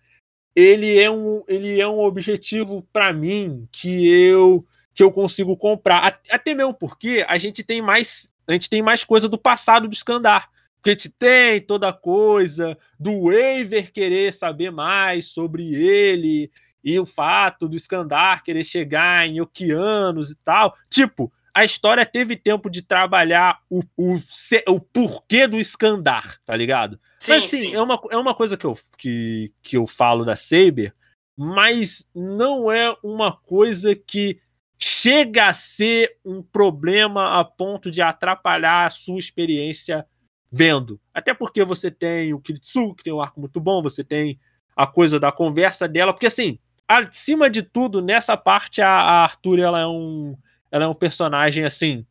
ele é um, ele é um objetivo para mim que eu que eu consigo comprar. Até mesmo porque a gente tem mais, a gente tem mais coisa do passado do Skandar. Porque a gente tem toda a coisa do Waver querer saber mais sobre ele e o fato do Skandar querer chegar em oceanos e tal. Tipo, a história teve tempo de trabalhar o, o, o porquê do Skandar, tá ligado? Sim, mas sim, sim, É, uma, é uma coisa que eu, que, que eu falo da Saber, mas não é uma coisa que chega a ser um problema a ponto de atrapalhar a sua experiência vendo. Até porque você tem o Kiritsu, que tem um arco muito bom, você tem a coisa da conversa dela, porque assim, acima de tudo, nessa parte a, a Arthur ela é um ela é um personagem assim,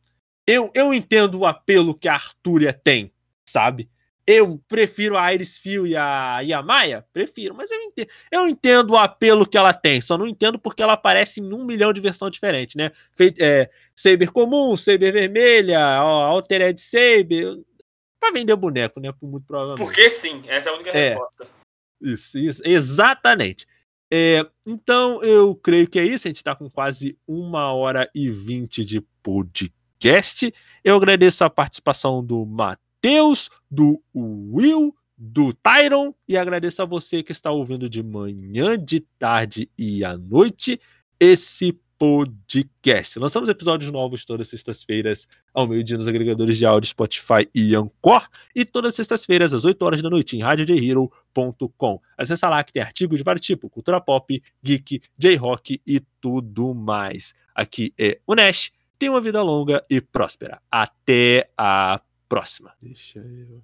eu, eu entendo o apelo que a Artúria tem, sabe? Eu prefiro a Iris Phil e a, e a Maia? Prefiro, mas eu entendo, eu entendo o apelo que ela tem, só não entendo porque ela aparece em um milhão de versões diferentes, né? Feito, é, Saber comum, Saber vermelha, Altered Saber. Pra vender boneco, né? Muito provavelmente. Porque sim, essa é a única é, resposta. Isso, isso, exatamente. É, então, eu creio que é isso. A gente está com quase uma hora e vinte de podcast. Eu agradeço a participação do Matheus. Matheus, do Will, do Tyron e agradeço a você que está ouvindo de manhã, de tarde e à noite esse Podcast. Lançamos episódios novos todas as sextas-feiras ao meio-dia nos agregadores de áudio Spotify e Anchor e todas as sextas-feiras às 8 horas da noite em radiojhero.com. Acesse lá que tem artigos de vários tipos, cultura pop, geek, J-rock e tudo mais. Aqui é o Nash. Tenha uma vida longa e próspera. Até a próxima. Deixa eu